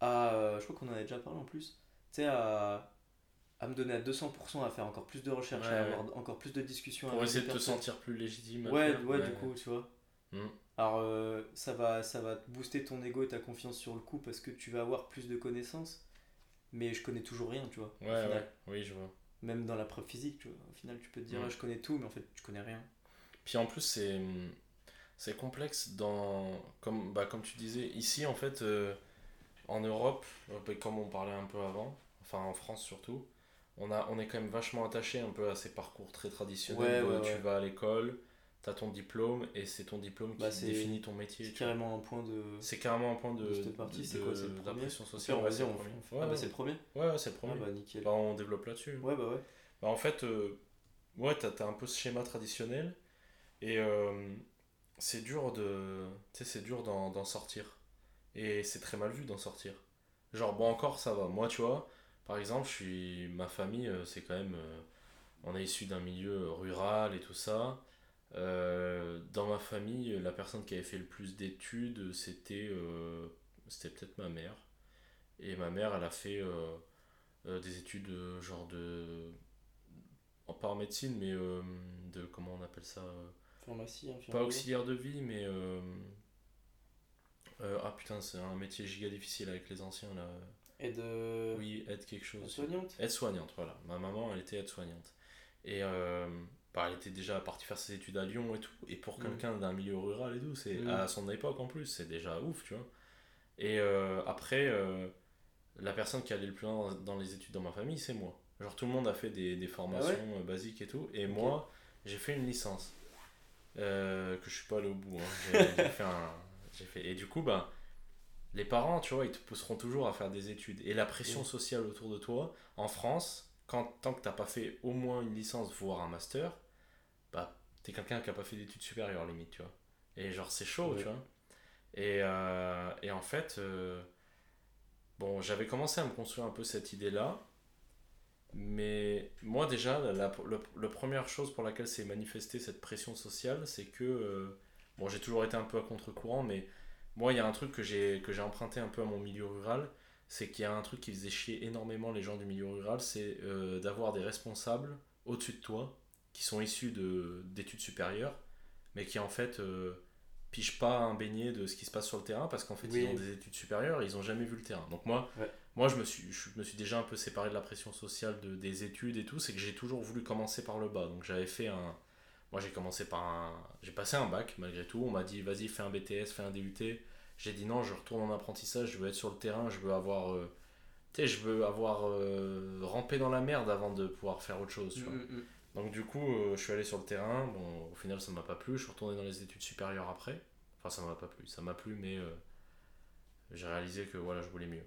à. euh, Je crois qu'on en avait déjà parlé en plus. Tu sais, à, à me donner à 200%, à faire encore plus de recherches, Ouais, à ouais. avoir encore plus de discussions Pour essayer de te sentir plus légitime. Ouais, ouais, du coup, tu vois. Mm. Alors, euh, ça, va, ça va te booster ton ego et ta confiance sur le coup parce que tu vas avoir plus de connaissances. Mais je connais toujours rien, tu vois. Ouais, ouais, oui, je vois. Même dans la preuve physique, tu vois. Au final, tu peux te dire, Mm. je connais tout, mais en fait, tu connais rien. Puis en plus, c'est c'est complexe dans comme bah, comme tu disais ici en fait euh, en Europe, euh, bah, comme on parlait un peu avant, enfin en France surtout, on a on est quand même vachement attaché un peu à ces parcours très traditionnels. Ouais, où ouais, tu ouais. vas à l'école, tu as ton diplôme et c'est ton diplôme Bah, qui c'est- définit ton métier. C'est carrément un point de. C'est carrément un point de, de cette partie, c'est quoi, c'est le premier sociale. on va dire, Ouais, Ah, bah, ouais. c'est le premier Ouais, ouais, c'est le Ah, premier. bah, nickel. Bah, on développe là-dessus. Ouais, bah ouais. Bah, en fait, euh, ouais, t'as, t'as un peu ce schéma traditionnel et euh, c'est dur de, tu sais, c'est dur d'en, sortir. Et c'est très mal vu d'en sortir. Genre, bon, encore ça va. Moi, tu vois, par exemple, je suis, ma famille, euh, c'est quand même, euh, on est issu d'un milieu rural et tout ça. Euh, dans ma famille, la personne qui avait fait le plus d'études, c'était, euh, c'était peut-être ma mère. Et ma mère, elle a fait euh, des études genre de pas en médecine, mais de comment on appelle ça Pharmacie, Pas auxiliaire de vie, mais ah putain, c'est un métier giga difficile avec les anciens là. Et de. Oui, aide quelque chose. Soignante Aide-soignante, voilà. Ma maman, elle était aide-soignante. Et euh, bah, elle était déjà partie faire ses études à Lyon et tout. Et pour Mm. quelqu'un d'un milieu rural et tout, c'est Mm. à son époque en plus, c'est déjà ouf, tu vois. Et euh, après, euh, la personne qui allait le plus loin dans, dans les études dans ma famille, c'est moi. Genre tout le monde a fait des, des formations euh, basiques et tout. Et moi, j'ai fait une licence. Euh, que je suis pas allé au bout. hein. J'ai j'ai fait un. J'ai fait... Et du coup, bah, les parents, tu vois, ils te pousseront toujours à faire des études. Et la pression Mm. sociale autour de toi, en France, quand, tant que t'as pas fait au moins une licence, voire un master, bah, t'es quelqu'un qui a pas fait d'études supérieures, limite, tu vois. Et genre, c'est chaud, Ouais. tu vois. Et, euh, et en fait, euh, bon, j'avais commencé à me construire un peu cette idée-là. Mais moi, déjà, la, la, première chose pour laquelle s'est manifestée cette pression sociale, c'est que. euh, bon, j'ai toujours été un peu à contre-courant, mais moi, il y a un truc que j'ai que j'ai emprunté un peu à mon milieu rural, c'est qu'il y a un truc qui faisait chier énormément les gens du milieu rural, c'est euh, d'avoir des responsables au-dessus de toi qui sont issus de- d'études supérieures, mais qui en fait euh, pigent pas un beignet de ce qui se passe sur le terrain parce qu'en fait Oui. ils ont des études supérieures et ils ont jamais vu le terrain. Donc moi, Ouais. moi je me suis je me suis déjà un peu séparé de la pression sociale de, des études et tout, c'est que j'ai toujours voulu commencer par le bas. Donc j'avais fait un Moi, j'ai commencé par un. J'ai passé un bac, malgré tout. On m'a dit, vas-y, fais un BTS, fais un DUT. J'ai dit non, je retourne en apprentissage, je veux être sur le terrain, je veux avoir. euh, Tu sais, je veux avoir euh, rampé dans la merde avant de pouvoir faire autre chose. Tu vois. Mm, mm, mm. Donc, du coup, euh, je suis allé sur le terrain. Bon, au final, ça m'a pas plu. Je suis retourné dans les études supérieures après. Enfin, ça m'a pas plu. Ça m'a plu, mais j'ai réalisé que voilà, je voulais mieux.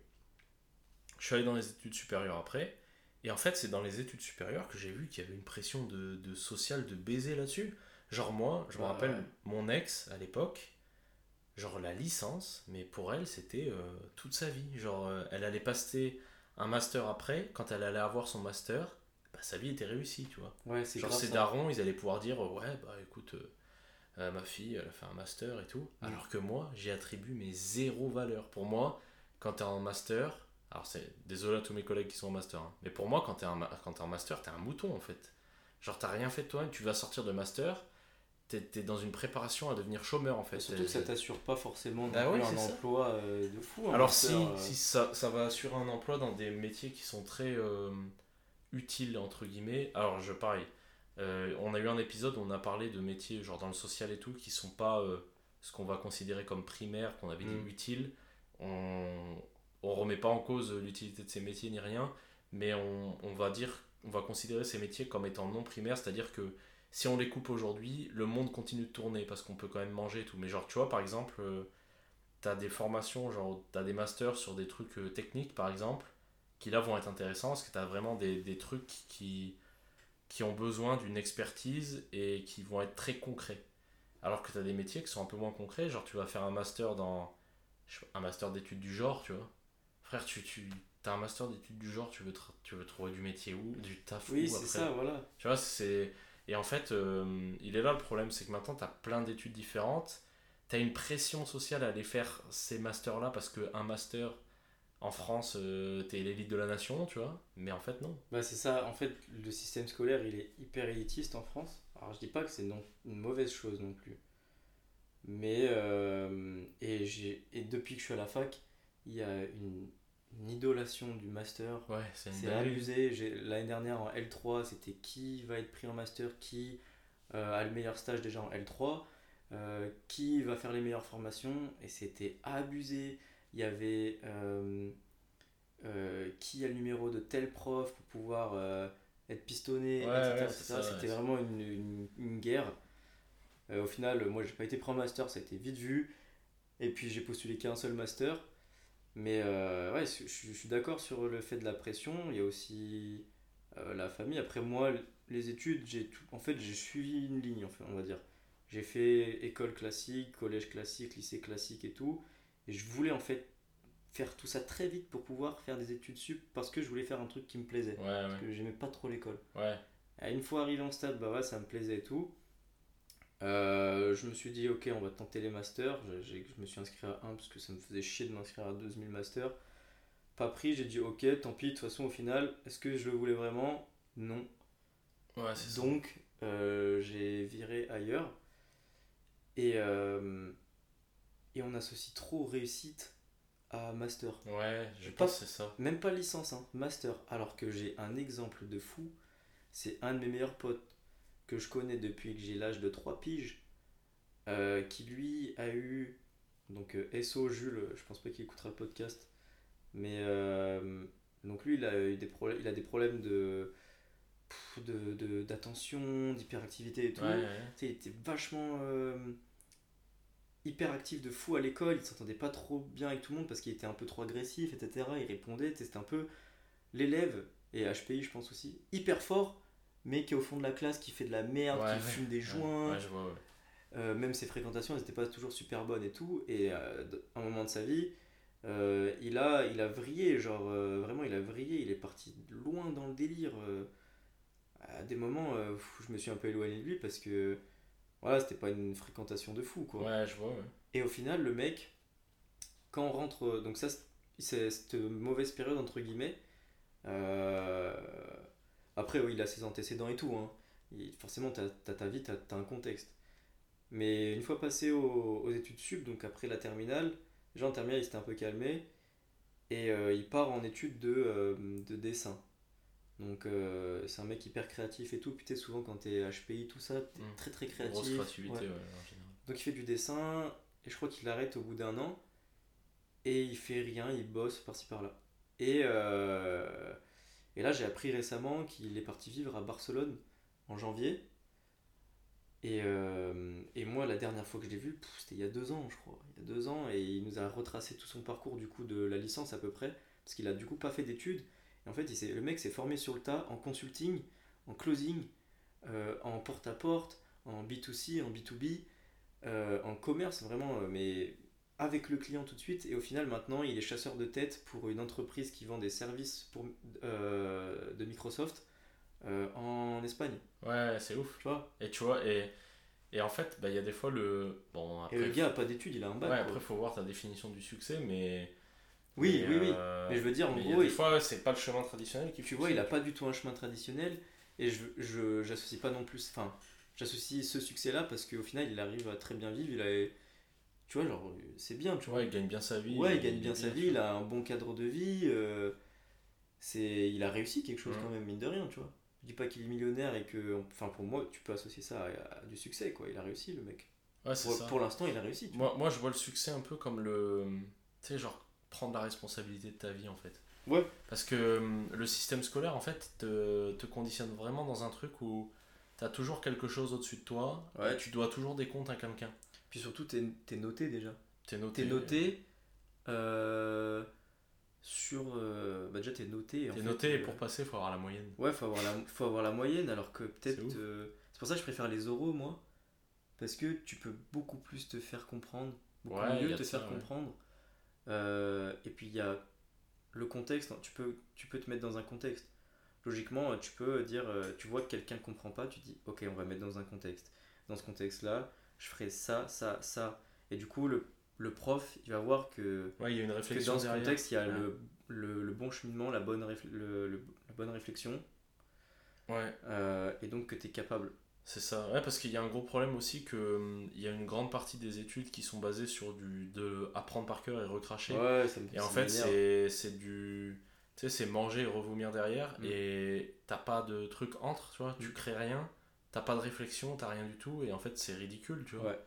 Je suis allé dans les études supérieures après. Et en fait, c'est dans les études supérieures que j'ai vu qu'il y avait une pression de, de social de baiser là-dessus. Genre, moi, je me Ouais, rappelle, ouais. mon ex à l'époque, genre la licence, mais pour elle, c'était euh, toute sa vie. Genre, euh, elle allait passer un master après. Quand elle allait avoir son master, bah, sa vie était réussie, tu vois. Ouais, Genre, grave ses ça. darons, ils allaient pouvoir dire euh, Ouais, bah écoute, euh, ma fille, elle a fait un master et tout. Mm. Alors que moi, j'y attribue mes zéro valeur. Pour moi, quand t'es en master, alors c'est désolé à tous mes collègues qui sont en master, hein, mais pour moi, quand t'es en, quand t'es en master, t'es un mouton en fait. Genre, t'as rien fait de toi-même, tu vas sortir de master, t'es dans une préparation à devenir chômeur en fait. Surtout que ça t'assure pas forcément ouais, un emploi euh, de fou. Alors si, euh, si ça, ça va assurer un emploi dans des métiers qui sont très euh, utiles, entre guillemets, alors je pareil, euh, on a eu un épisode où on a parlé de métiers genre dans le social et tout qui sont pas euh, ce qu'on va considérer comme primaire, qu'on avait dit Mm. utile. On, on remet pas en cause l'utilité de ces métiers ni rien, mais on, on va dire, on va considérer ces métiers comme étant non primaires, c'est-à-dire que si on les coupe aujourd'hui, le monde continue de tourner parce qu'on peut quand même manger et tout. Mais genre, tu vois, par exemple, euh, t'as des formations, genre, t'as des masters sur des trucs euh, techniques, par exemple, qui là vont être intéressants parce que t'as vraiment des, des trucs qui, qui ont besoin d'une expertise et qui vont être très concrets. Alors que t'as des métiers qui sont un peu moins concrets, genre, tu vas faire un master dans. un master d'études du genre, tu vois. Frère, tu, tu as un master d'études du genre, tu veux, tu veux trouver du métier où Du taf Oui, c'est ça, voilà. tu vois, c'est. Et en fait, euh, il est là le problème, c'est que maintenant, tu as plein d'études différentes. Tu as une pression sociale à aller faire ces masters-là parce qu'un master en France, euh, t'es l'élite de la nation, tu vois. Mais en fait, non. Bah, c'est ça, en fait, le système scolaire, il est hyper élitiste en France. Alors, je dis pas que c'est une mauvaise chose non plus. Mais, euh, et depuis que je suis à la fac, il y a une, une idolation du master. Ouais, c'est abusé. L'année dernière, en L3, c'était qui va être pris en master, qui euh, a le meilleur stage déjà en L3, euh, qui va faire les meilleures formations, et c'était abusé. Il y avait euh, qui a le numéro de tel prof pour pouvoir être pistonné, Ouais, etc. ouais, C'était ouais. vraiment une, une- une guerre. Au final, moi, j'ai pas été pris en master, ça a été vite vu. Et puis, j'ai postulé qu'un seul master. Mais euh, ouais, je, je suis d'accord sur le fait de la pression. Il y a aussi euh, la famille. Après, moi, les études, j'ai tout... en fait, j'ai suivi une ligne, en fait, on va dire. J'ai fait école classique, collège classique, lycée classique et tout. Et je voulais en fait faire tout ça très vite pour pouvoir faire des études sup parce que je voulais faire un truc qui me plaisait. Ouais, Parce ouais. que j'aimais pas trop l'école. Ouais. Et une fois arrivé en stade, bah ouais, ça me plaisait et tout. Euh, je me suis dit, ok, on va tenter les masters. Je, je me suis inscrit à un parce que ça me faisait chier de m'inscrire à 2000 masters. Pas pris, j'ai dit, ok, tant pis, de toute façon, au final, est-ce que je le voulais vraiment? Non. Ouais, c'est. Donc, euh, j'ai viré ailleurs. Et, euh, et on associe trop réussite à master. Ouais, je Pas- pense que c'est ça. Même pas licence, hein, master. Alors que j'ai un exemple de fou. C'est un de mes meilleurs potes que je connais depuis que j'ai l'âge de 3 piges. euh, qui lui a eu. Donc euh, SO Jules, je pense pas qu'il écoutera le podcast. Mais euh, donc lui, il a eu des problèmes, il a des problèmes de pff, de- de- d'attention, d'hyperactivité et tout. Ouais, il était vachement euh, hyper actif de fou à l'école, il s'entendait pas trop bien avec tout le monde parce qu'il était un peu trop agressif, etc. Il répondait, c'était un peu l'élève, et HPI je pense aussi, hyper fort, mais qui est au fond de la classe, qui fait de la merde, Ouais, qui fume des joints, Ouais, je vois, ouais. euh, même ses fréquentations, elles n'étaient pas toujours super bonnes et tout. Et euh, à un moment de sa vie, euh, il, a, il a vrillé, genre vraiment, il a vrillé, il est parti loin dans le délire. à des moments, je me suis un peu éloigné de lui parce que voilà, c'était pas une fréquentation de fou quoi. Ouais, je vois, ouais. Et au final, le mec, quand on rentre, donc ça, c'est- c'est cette mauvaise période entre guillemets. euh, après, oui, il a ses antécédents et tout. Hein. Il- forcément, t'as as ta vie, t'as as un contexte. Mais une fois passé aux, aux études sup, donc après la terminale, déjà en terminale, il s'était un peu calmé. Et euh, il part en études de, euh, de dessin. Donc euh, c'est un mec hyper créatif et tout. Puis tu souvent quand t'es HPI, tout ça, t'es Mm. très très Grosse créatif. créativité, Ouais. ouais, en général. Donc il fait du dessin et je crois qu'il arrête au bout d'un an et il fait rien, il bosse par-ci par-là. Et, et là j'ai appris récemment qu'il est parti vivre à Barcelone en janvier. Et, euh, et moi la dernière fois que je l'ai vu, c'était il y a deux ans je crois. Il y a deux ans et il nous a retracé tout son parcours du coup de la licence à peu près. Parce qu'il a du coup pas fait d'études. Et en fait le mec s'est formé sur le tas en consulting, en closing, euh, en porte-à-porte, en B2C, en B2B euh, en commerce vraiment, mais avec le client tout de suite. Et au final, maintenant, il est chasseur de tête pour une entreprise qui vend des services pour, euh, de Microsoft euh, en Espagne. Ouais, c'est ouf. Tu vois? Et tu vois, et, et en fait, bah, il y a des fois le. Bon, Et le gars a pas d'études, il a un bac. ouais, après, faut voir ta définition du succès, mais. oui, mais, oui, oui. euh, Mais je veux dire, en mais il gros, des il- fois, c'est pas le chemin traditionnel qui tu vois, il a pas du tout un chemin traditionnel. Et je je- j'associe pas non plus. Enfin, j'associe ce succès-là parce qu'au final, il arrive à très bien vivre. Il a. Tu vois, genre, c'est bien, tu vois. il gagne bien sa vie. Ouais, il gagne bien sa vie, il a un bon cadre de vie. euh, c'est, il a réussi quelque chose Mhm. quand même, mine de rien, tu vois. Je dis pas qu'il est millionnaire et que. Enfin, pour moi, tu peux associer ça à, à du succès, quoi. Il a réussi, le mec. Ouais, c'est Pour, ça. pour l'instant, il a réussi. vois. Moi, moi, je vois le succès un peu comme le. Tu sais, genre, prendre la responsabilité de ta vie, en fait. Ouais. Parce que hum, le système scolaire, en fait, te, te conditionne vraiment dans un truc où t'as toujours quelque chose au-dessus de toi. Ouais. Et tu dois toujours des comptes à quelqu'un. Puis surtout, t'es, t'es noté déjà. T'es noté. T'es noté. euh, sur. euh, bah, déjà, t'es noté. T'es noté et euh, pour passer, faut avoir la moyenne. Ouais, faut avoir la, faut avoir la moyenne, alors que peut-être. C'est euh, C'est pour ça que je préfère les oraux, moi. Parce que tu peux beaucoup plus te faire comprendre, beaucoup Ouais, mieux te ça, faire ouais. comprendre. Euh, et puis il y a le contexte, hein, tu peux, tu peux te mettre dans un contexte. Logiquement, tu peux dire, tu vois que quelqu'un comprend pas, tu dis, ok, on va mettre dans un contexte. Dans ce contexte-là, je ferai ça, ça, ça. Et du coup, le, le prof, il va voir que Ouais, il y a une que réflexion dans ce derrière. contexte, il y a Ouais. le, le, le bon cheminement, la bonne, le- la bonne réflexion, Ouais, euh, et donc que tu es capable. c'est ça. Ouais, parce qu'il y a un gros problème aussi que hum, il y a une grande partie des études qui sont basées sur du de apprendre par cœur et recracher. Ouais, ça me Et en fait, c'est du. Tu sais, c'est manger et revomir derrière. Mm. Et t'as pas de truc entre, tu vois. Tu crées rien. T'as pas de réflexion, t'as rien du tout. Et en fait, c'est ridicule, tu vois. Ouais.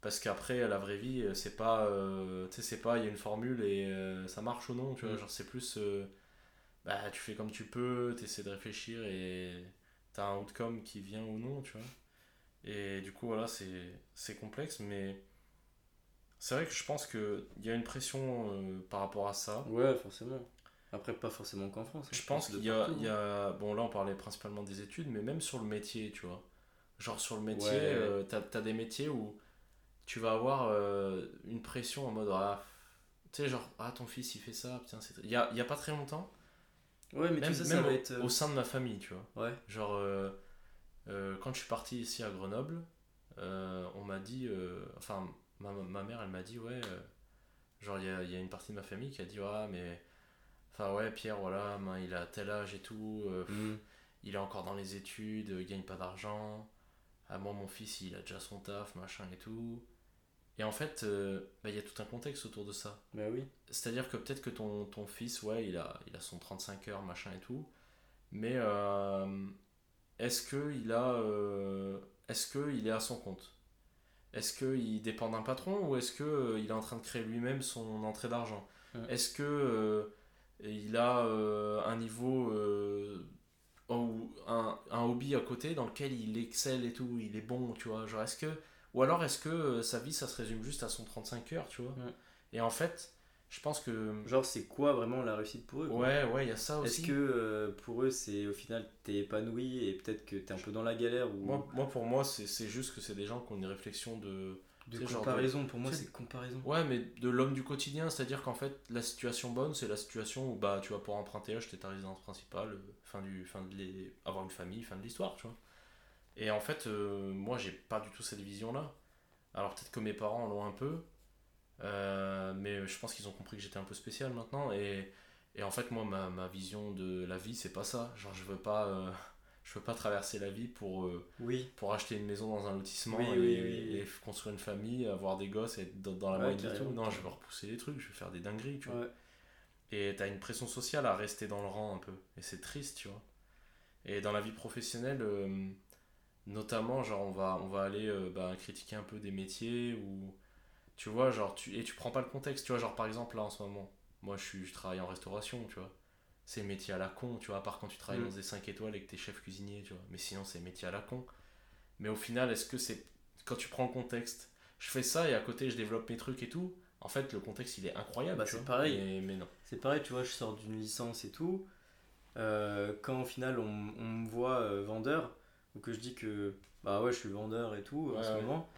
Parce qu'après, la vraie vie, euh, c'est pas. euh, tu sais, c'est pas, il y a une formule et euh, ça marche ou non, tu vois. Mm. Genre, c'est plus. euh, bah, tu fais comme tu peux, t'essaies de réfléchir et t'as un outcome qui vient ou non, tu vois. Et du coup, voilà, c'est c'est complexe, mais. C'est vrai que je pense qu'il y a une pression par rapport à ça. Ouais, forcément. Après, pas forcément qu'en France. hein, Je pense qu'il y a, y hein. a. Bon, là, on parlait principalement des études, mais même sur le métier, tu vois. Genre, sur le métier, Ouais. euh, t'as, t'as des métiers où tu vas avoir euh, une pression en mode. Ah, tu sais, genre, ah, ton fils, il fait ça, putain, c'est. Il y a, y a pas très longtemps, Ouais, mais même, ça, ça même va au, être. euh, au sein de ma famille, tu vois. Ouais. Genre, euh, quand je suis parti ici à Grenoble, on m'a dit. enfin, ma, ma mère, elle m'a dit, ouais. genre, il y a, y a une partie de ma famille qui a dit, ah, mais. Enfin, ouais, Pierre, voilà, ben, il a tel âge et tout. euh, Mm. il est encore dans les études, il gagne pas d'argent. Ah, moi, mon fils, il a déjà son taf, machin et tout. Et en fait, euh, bah, il y a tout un contexte autour de ça. Bah oui. C'est-à-dire que peut-être que ton, ton fils, ouais, il a, il a son 35 heures, machin et tout. Mais euh, est-ce qu'il a. euh, est-ce qu'il est à son compte? Est-ce qu'il dépend d'un patron ou est-ce qu'il est en train de créer lui-même son entrée d'argent? Ouais. Est-ce que il a euh, un niveau. euh, ou un, un hobby à côté dans lequel il excelle et tout, il est bon, tu vois. Genre, est-ce que. Ou alors est-ce que euh, sa vie, ça se résume juste à son 35 heures, tu vois Ouais. Et en fait, je pense que. Genre, c'est quoi vraiment la réussite pour eux quoi? Ouais, ouais, il y a ça aussi. Est-ce que euh, pour eux, c'est au final, t'es épanoui et peut-être que t'es un peu dans la galère ou Moi, moi, pour moi, c'est c'est juste que c'est des gens qui ont une réflexion de. De comparaison Pour moi, c'est- comparaison. Ouais, mais de l'homme du quotidien, c'est-à-dire qu'en fait, la situation bonne, c'est la situation où bah, tu vas pouvoir emprunter, acheter ta résidence principale, euh, fin du, fin de les- avoir une famille, fin de l'histoire, tu vois. Et en fait, euh, moi, j'ai pas du tout cette vision-là. Alors peut-être que mes parents l'ont un peu, euh, mais je pense qu'ils ont compris que j'étais un peu spécial maintenant. Et, et en fait, moi, ma, ma vision de la vie, c'est pas ça. Genre, je veux pas, euh, je veux pas traverser la vie pour, euh, Oui. pour acheter une maison dans un lotissement Oui, et, oui, construire une famille, avoir des gosses et être dans, dans la Ouais, moyenne tout. Non, je veux repousser les trucs, je vais faire des dingueries, tu vois. Ouais. Et t'as une pression sociale à rester dans le rang un peu. Et c'est triste, tu vois. Et dans la vie professionnelle, euh, notamment, genre, on va, on va aller euh, bah, critiquer un peu des métiers ou. Tu vois, genre, tu, et tu prends pas le contexte, tu vois, genre, par exemple, là, en ce moment, moi, je, suis, je travaille en restauration, tu vois. C'est métier à la con, tu vois, à part quand tu travailles Mm. dans des 5 étoiles et que t'es chef cuisinier, tu vois. Mais sinon, c'est métier à la con. Mais au final, est-ce que c'est. Quand tu prends le contexte, je fais ça et à côté, je développe mes trucs et tout. En fait, le contexte, il est incroyable. Bah, c'est pareil. Mais, mais non. C'est pareil, tu vois, je sors d'une licence et tout. Euh, quand au final on, on me voit euh, vendeur, ou que je dis que bah ouais, je suis vendeur et tout en ce ouais. moment,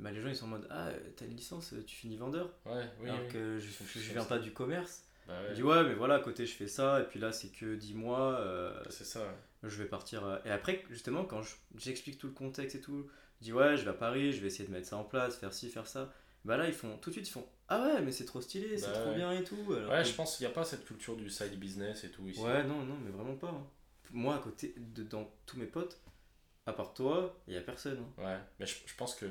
bah les gens ils sont en mode Ah, t'as une licence, tu finis vendeur Ouais, oui. Alors oui. que je, je, je viens pas du commerce. Bah ouais, dis Ouais, mais voilà, à côté je fais ça, et puis là c'est que 10 mois, euh, c'est ça. ouais. je vais partir. euh, Et après, justement, quand je- j'explique tout le contexte et tout, je dis Ouais, je vais à Paris, je vais essayer de mettre ça en place, faire ci, faire ça. Bah là, ils font tout de suite, ils font Ah ouais, mais c'est trop stylé, c'est Bah trop ouais. bien et tout. alors Ouais, que- je pense qu'il n'y a pas cette culture du side business et tout ici. Ouais, non, non, mais vraiment pas. hein. Moi, à côté, de, dans tous mes potes, à part toi, il y a personne. hein. Ouais, mais je, je pense que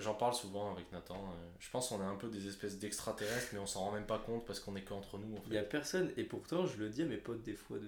j'en parle souvent avec Nathan. euh, je pense qu'on est un peu des espèces d'extraterrestres, mais on s'en rend même pas compte parce qu'on est qu'entre nous. En Il y a personne, et pourtant, je le dis à mes potes des fois de.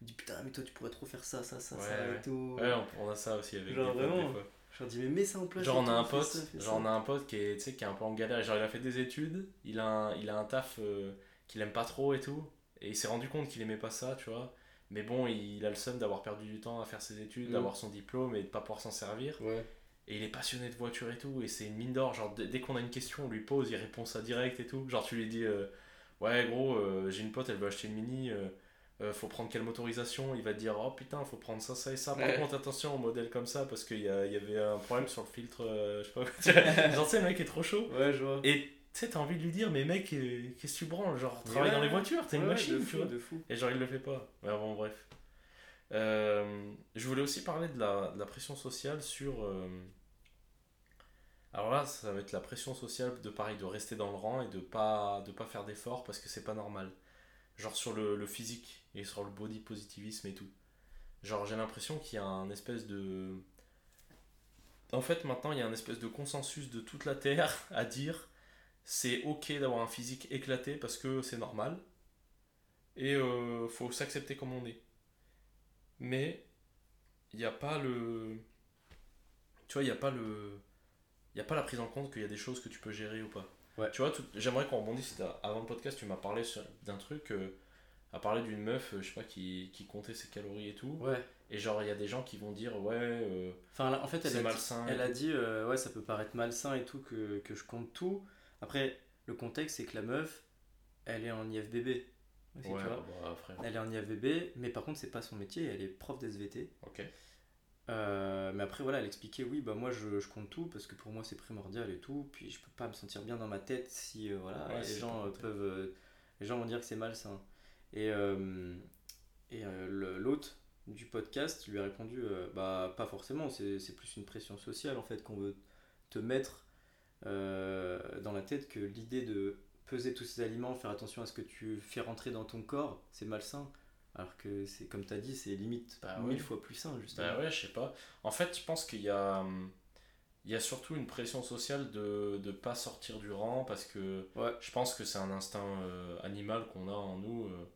Je me dis putain, mais toi, tu pourrais trop faire ça, ça, ça, Ouais, ça ouais. et tout. Ouais, on, on a ça aussi avec Genre des potes, vraiment, des fois. Je leur dis, mais mets ça en place. Genre on a un pote, ça, genre on a un pote qui est, qui est un peu en galère. Genre il a fait des études, il a un, il a un taf euh, qu'il aime pas trop et tout, et il s'est rendu compte qu'il aimait pas ça, tu vois. Mais bon, il a le seum d'avoir perdu du temps à faire ses études, Mm. d'avoir son diplôme et de pas pouvoir s'en servir. Ouais. Et il est passionné de voiture et tout, et c'est une mine d'or. Genre, dès qu'on a une question, on lui pose, il répond ça direct et tout. Genre, tu lui dis, euh, ouais, gros, euh, j'ai une pote, elle veut acheter une mini, euh, faut prendre quelle motorisation? Il va te dire, oh putain, faut prendre ça, ça et ça. Par Ouais. contre, attention au modèle comme ça, parce qu'il y, y avait un problème sur le filtre, je sais pas. Genre, tu sais, le mec est trop chaud. Ouais, je vois. Et tu sais, t'as envie de lui dire, mais mec, qu'est-ce que tu branles? Genre, travaille ouais, dans les voitures, t'es une machine, de tu vois. de fou. Et genre, il le fait pas. Mais bon, bref. Je voulais aussi parler de la, de la pression sociale sur. Alors là, ça va être la pression sociale de pareil, de rester dans le rang et de pas, de pas faire d'efforts parce que c'est pas normal. Genre sur le, le physique et sur le body positivisme et tout. Genre, j'ai l'impression qu'il y a un espèce de. En fait, maintenant, il y a un espèce de consensus de toute la Terre à dire c'est ok d'avoir un physique éclaté parce que c'est normal et euh, faut s'accepter comme on est. Mais il n'y a pas le. Tu vois, il n'y a pas le. Il n'y a pas la prise en compte qu'il y a des choses que tu peux gérer ou pas. Ouais. Tu vois, tout- j'aimerais qu'on rebondisse. Avant le podcast, tu m'as parlé sur- d'un truc. euh, à parler d'une meuf, euh, je sais pas, qui, qui comptait ses calories et tout. Ouais. Et genre, il y a des gens qui vont dire, ouais, euh, Enfin, là, en fait, elle c'est a, malsain. elle a dit euh, ouais, ça peut paraître malsain et tout, que, que je compte tout. Après, le contexte, c'est que la meuf, elle est en IFBB. aussi, Ouais, tu vois. bah, frère. Elle est en IFBB, mais par contre, c'est pas son métier, elle est prof d'SVT. Ok. Euh, mais après, voilà, elle expliquait oui, bah moi je, je compte tout parce que pour moi c'est primordial et tout. Puis je peux pas me sentir bien dans ma tête si euh, voilà, Ouais, les gens euh, peuvent. les gens vont dire que c'est malsain. Et, et le- l'hôte du podcast lui a répondu bah pas forcément, c'est c'est plus une pression sociale en fait qu'on veut te mettre dans la tête que l'idée de peser tous ces aliments, faire attention à ce que tu fais rentrer dans ton corps, c'est malsain. Alors que c'est comme tu as dit, c'est limite Bah mille ouais. fois plus sain justement. Bah ouais, je sais pas. En fait, je pense qu'il y a, hum, il y a surtout une pression sociale de ne pas sortir du rang parce que Ouais. je pense que c'est un instinct euh, animal qu'on a en nous. euh.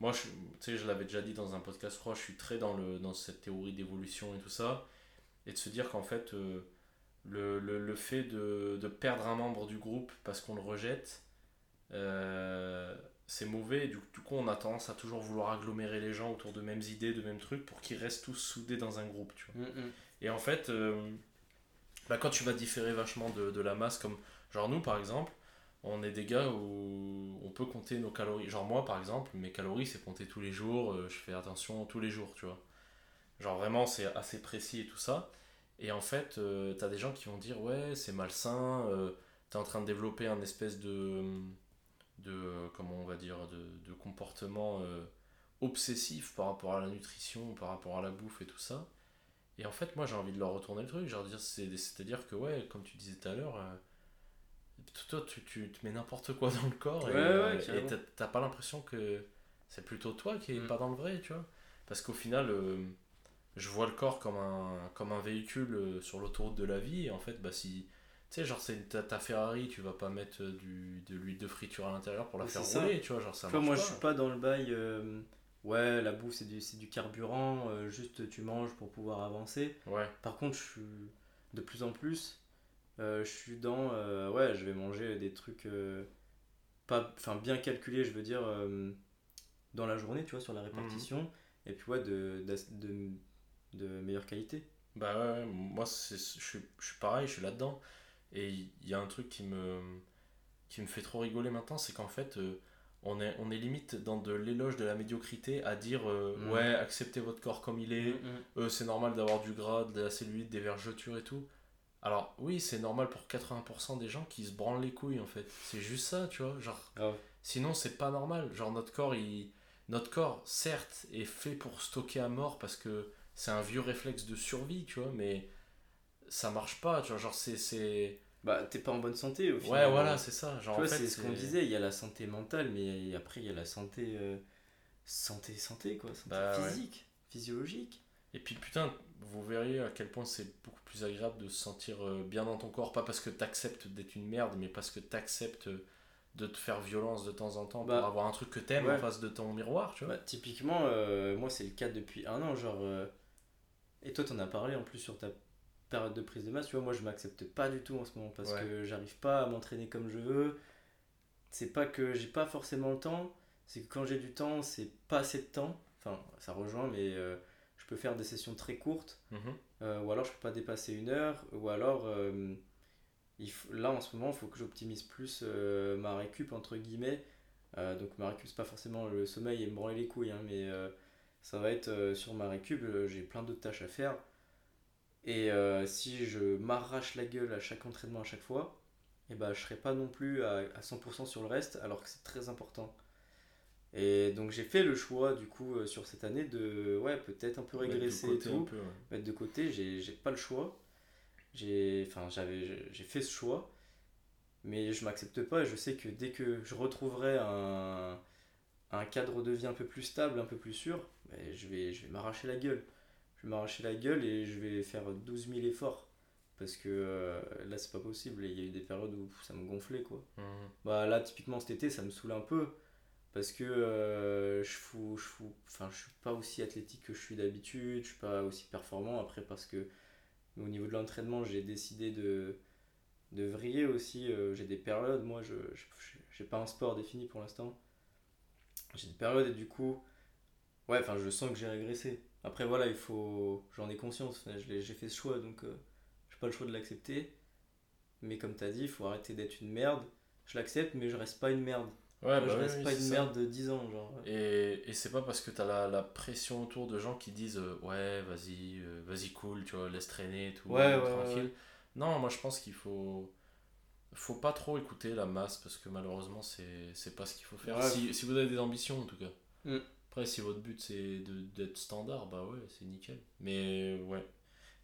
Moi, je, tu sais, je l'avais déjà dit dans un podcast, je crois, je suis très dans, le, dans cette théorie d'évolution et tout ça. Et de se dire qu'en fait, euh, le, le, le fait de, de perdre un membre du groupe parce qu'on le rejette, euh, c'est mauvais. Et du, coup, on a tendance à toujours vouloir agglomérer les gens autour de mêmes idées, de mêmes trucs pour qu'ils restent tous soudés dans un groupe. Tu vois. Mm, mm. Et en fait, euh, bah, quand tu vas différer vachement de, de la masse, comme genre nous par exemple, on est des gars où on peut compter nos calories. Genre moi par exemple, mes calories c'est compter tous les jours, euh, je fais attention tous les jours, tu vois. Genre vraiment c'est assez précis et tout ça. Et en fait, euh, t'as des gens qui vont dire ouais c'est malsain, t'es en train de développer un espèce de, de comment on va dire, de, de comportement euh, obsessif par rapport à la nutrition, par rapport à la bouffe et tout ça. Et en fait, moi, j'ai envie de leur retourner le truc. Genre, dire, c'est- c'est-à-dire que, ouais, comme tu disais tout à l'heure, euh, toi, tu, tu te mets n'importe quoi dans le corps et, Ouais, euh, ouais, t'as- pas l'impression que c'est plutôt toi qui est Mm. pas dans le vrai, tu vois. Parce qu'au final, euh, je vois le corps comme un, comme un véhicule sur l'autoroute de la vie. Et en fait, bah, si sais, genre, c'est ta, ta Ferrari, tu vas pas mettre euh, du, de l'huile de friture à l'intérieur pour la Mais faire c'est ça. rouler, tu vois, genre ça Tu vois, moi, pas. je suis pas dans le bail. euh, ouais, la bouffe, c'est du, du carburant. euh, juste, tu manges pour pouvoir avancer. Ouais, Par contre, je suis de plus en plus. euh, je suis dans. ouais, je vais manger des trucs. pas, enfin, bien calculés, je veux dire. dans la journée, tu vois, sur la répartition. Et puis, ouais, de, d'as- de, de meilleure qualité. bah ouais, moi, c'est, je, suis, je suis pareil, je suis là-dedans. Et il y a un truc qui me, qui me fait trop rigoler maintenant, c'est qu'en fait, euh, on, est, on est limite dans de l'éloge de la médiocrité à dire euh, Mm. ouais, acceptez votre corps comme il est, Euh, c'est normal d'avoir du gras, de la cellulite, des vergetures et tout. Alors oui, c'est normal pour 80% des gens qui se branlent les couilles en fait. C'est juste ça, tu vois. Genre, sinon c'est pas normal. Genre notre corps, il... notre corps, certes, est fait pour stocker à mort parce que c'est un vieux réflexe de survie, tu vois, mais ça marche pas, tu vois. Genre c'est... c'est... Bah, t'es pas en bonne santé au Ouais, final. voilà, c'est ça. Genre, Tu en vois, fait, c'est ce qu'on disait, il y a la santé mentale, mais après, il y a la santé. euh, santé, santé, quoi. Santé Bah, ouais. physique, physiologique. Et puis putain, vous verriez à quel point c'est beaucoup plus agréable de se sentir euh, bien dans ton corps, pas parce que t'acceptes d'être une merde, mais parce que t'acceptes de te faire violence de temps en temps Bah, pour avoir un truc que t'aimes ouais. en face de ton miroir, tu vois. Bah, typiquement, euh, moi, c'est le cas depuis un an. Genre, euh, et toi, t'en as parlé en plus sur ta période de prise de masse. Tu vois, moi, je m'accepte pas du tout en ce moment parce Ouais. que j'arrive pas à m'entraîner comme je veux. C'est pas que j'ai pas forcément le temps, c'est que quand j'ai du temps, c'est pas assez de temps. Enfin, ça rejoint, mais euh, je peux faire des sessions très courtes. Mhm. Euh, ou alors je peux pas dépasser une heure, ou alors euh, il faut- là en ce moment il faut que j'optimise plus ma récup entre guillemets. Donc ma récup c'est pas forcément le sommeil et me branler les couilles, hein, mais ça va être sur ma récup, j'ai plein d'autres tâches à faire. Et euh, si je m'arrache la gueule à chaque entraînement à chaque fois, et ben je serai pas non plus à, à 100% sur le reste alors que c'est très important. Et donc j'ai fait le choix du coup euh, sur cette année de ouais peut-être un peu régresser et tout peu, ouais. mettre de côté, j'ai pas le choix. Enfin j'ai fait ce choix mais je m'accepte pas et je sais que dès que je retrouverai un un cadre de vie un peu plus stable, un peu plus sûr, ben, je vais je vais m'arracher la gueule. Je vais m'arracher la gueule et je vais faire 12 000 efforts parce que euh, là c'est pas possible il y a eu des périodes où ça me gonflait quoi. Mhm. Bah là typiquement cet été ça me saoule un peu parce que euh, je fous je fous je suis pas aussi athlétique que je suis d'habitude, je suis pas aussi performant après parce que au niveau de l'entraînement, j'ai décidé de de vriller aussi, euh, j'ai des périodes moi je j'ai pas un sport défini pour l'instant. J'ai des périodes et du coup ouais, enfin je sens que j'ai régressé. Après voilà, il faut j'en ai conscience, je j'ai fait ce choix donc euh, j'ai pas le choix de l'accepter. Mais comme t'as dit, il faut arrêter d'être une merde. Je l'accepte, mais je reste pas une merde. Ouais, Moi, bah je oui, reste oui, pas une ça. merde de 10 ans, genre. Et, et c'est pas parce que t'as la, la pression autour de gens qui disent euh, ouais, vas-y, euh, vas-y, cool, tu vois, laisse traîner et tout, Ouais, ouais, tranquille. ouais. Non, moi je pense qu'il faut. Faut pas trop écouter la masse parce que malheureusement c'est c'est pas ce qu'il faut faire. Ouais. Si, si vous avez des ambitions en tout cas. Mm. Après, si votre but c'est d'être standard, bah ouais, c'est nickel. Mais ouais.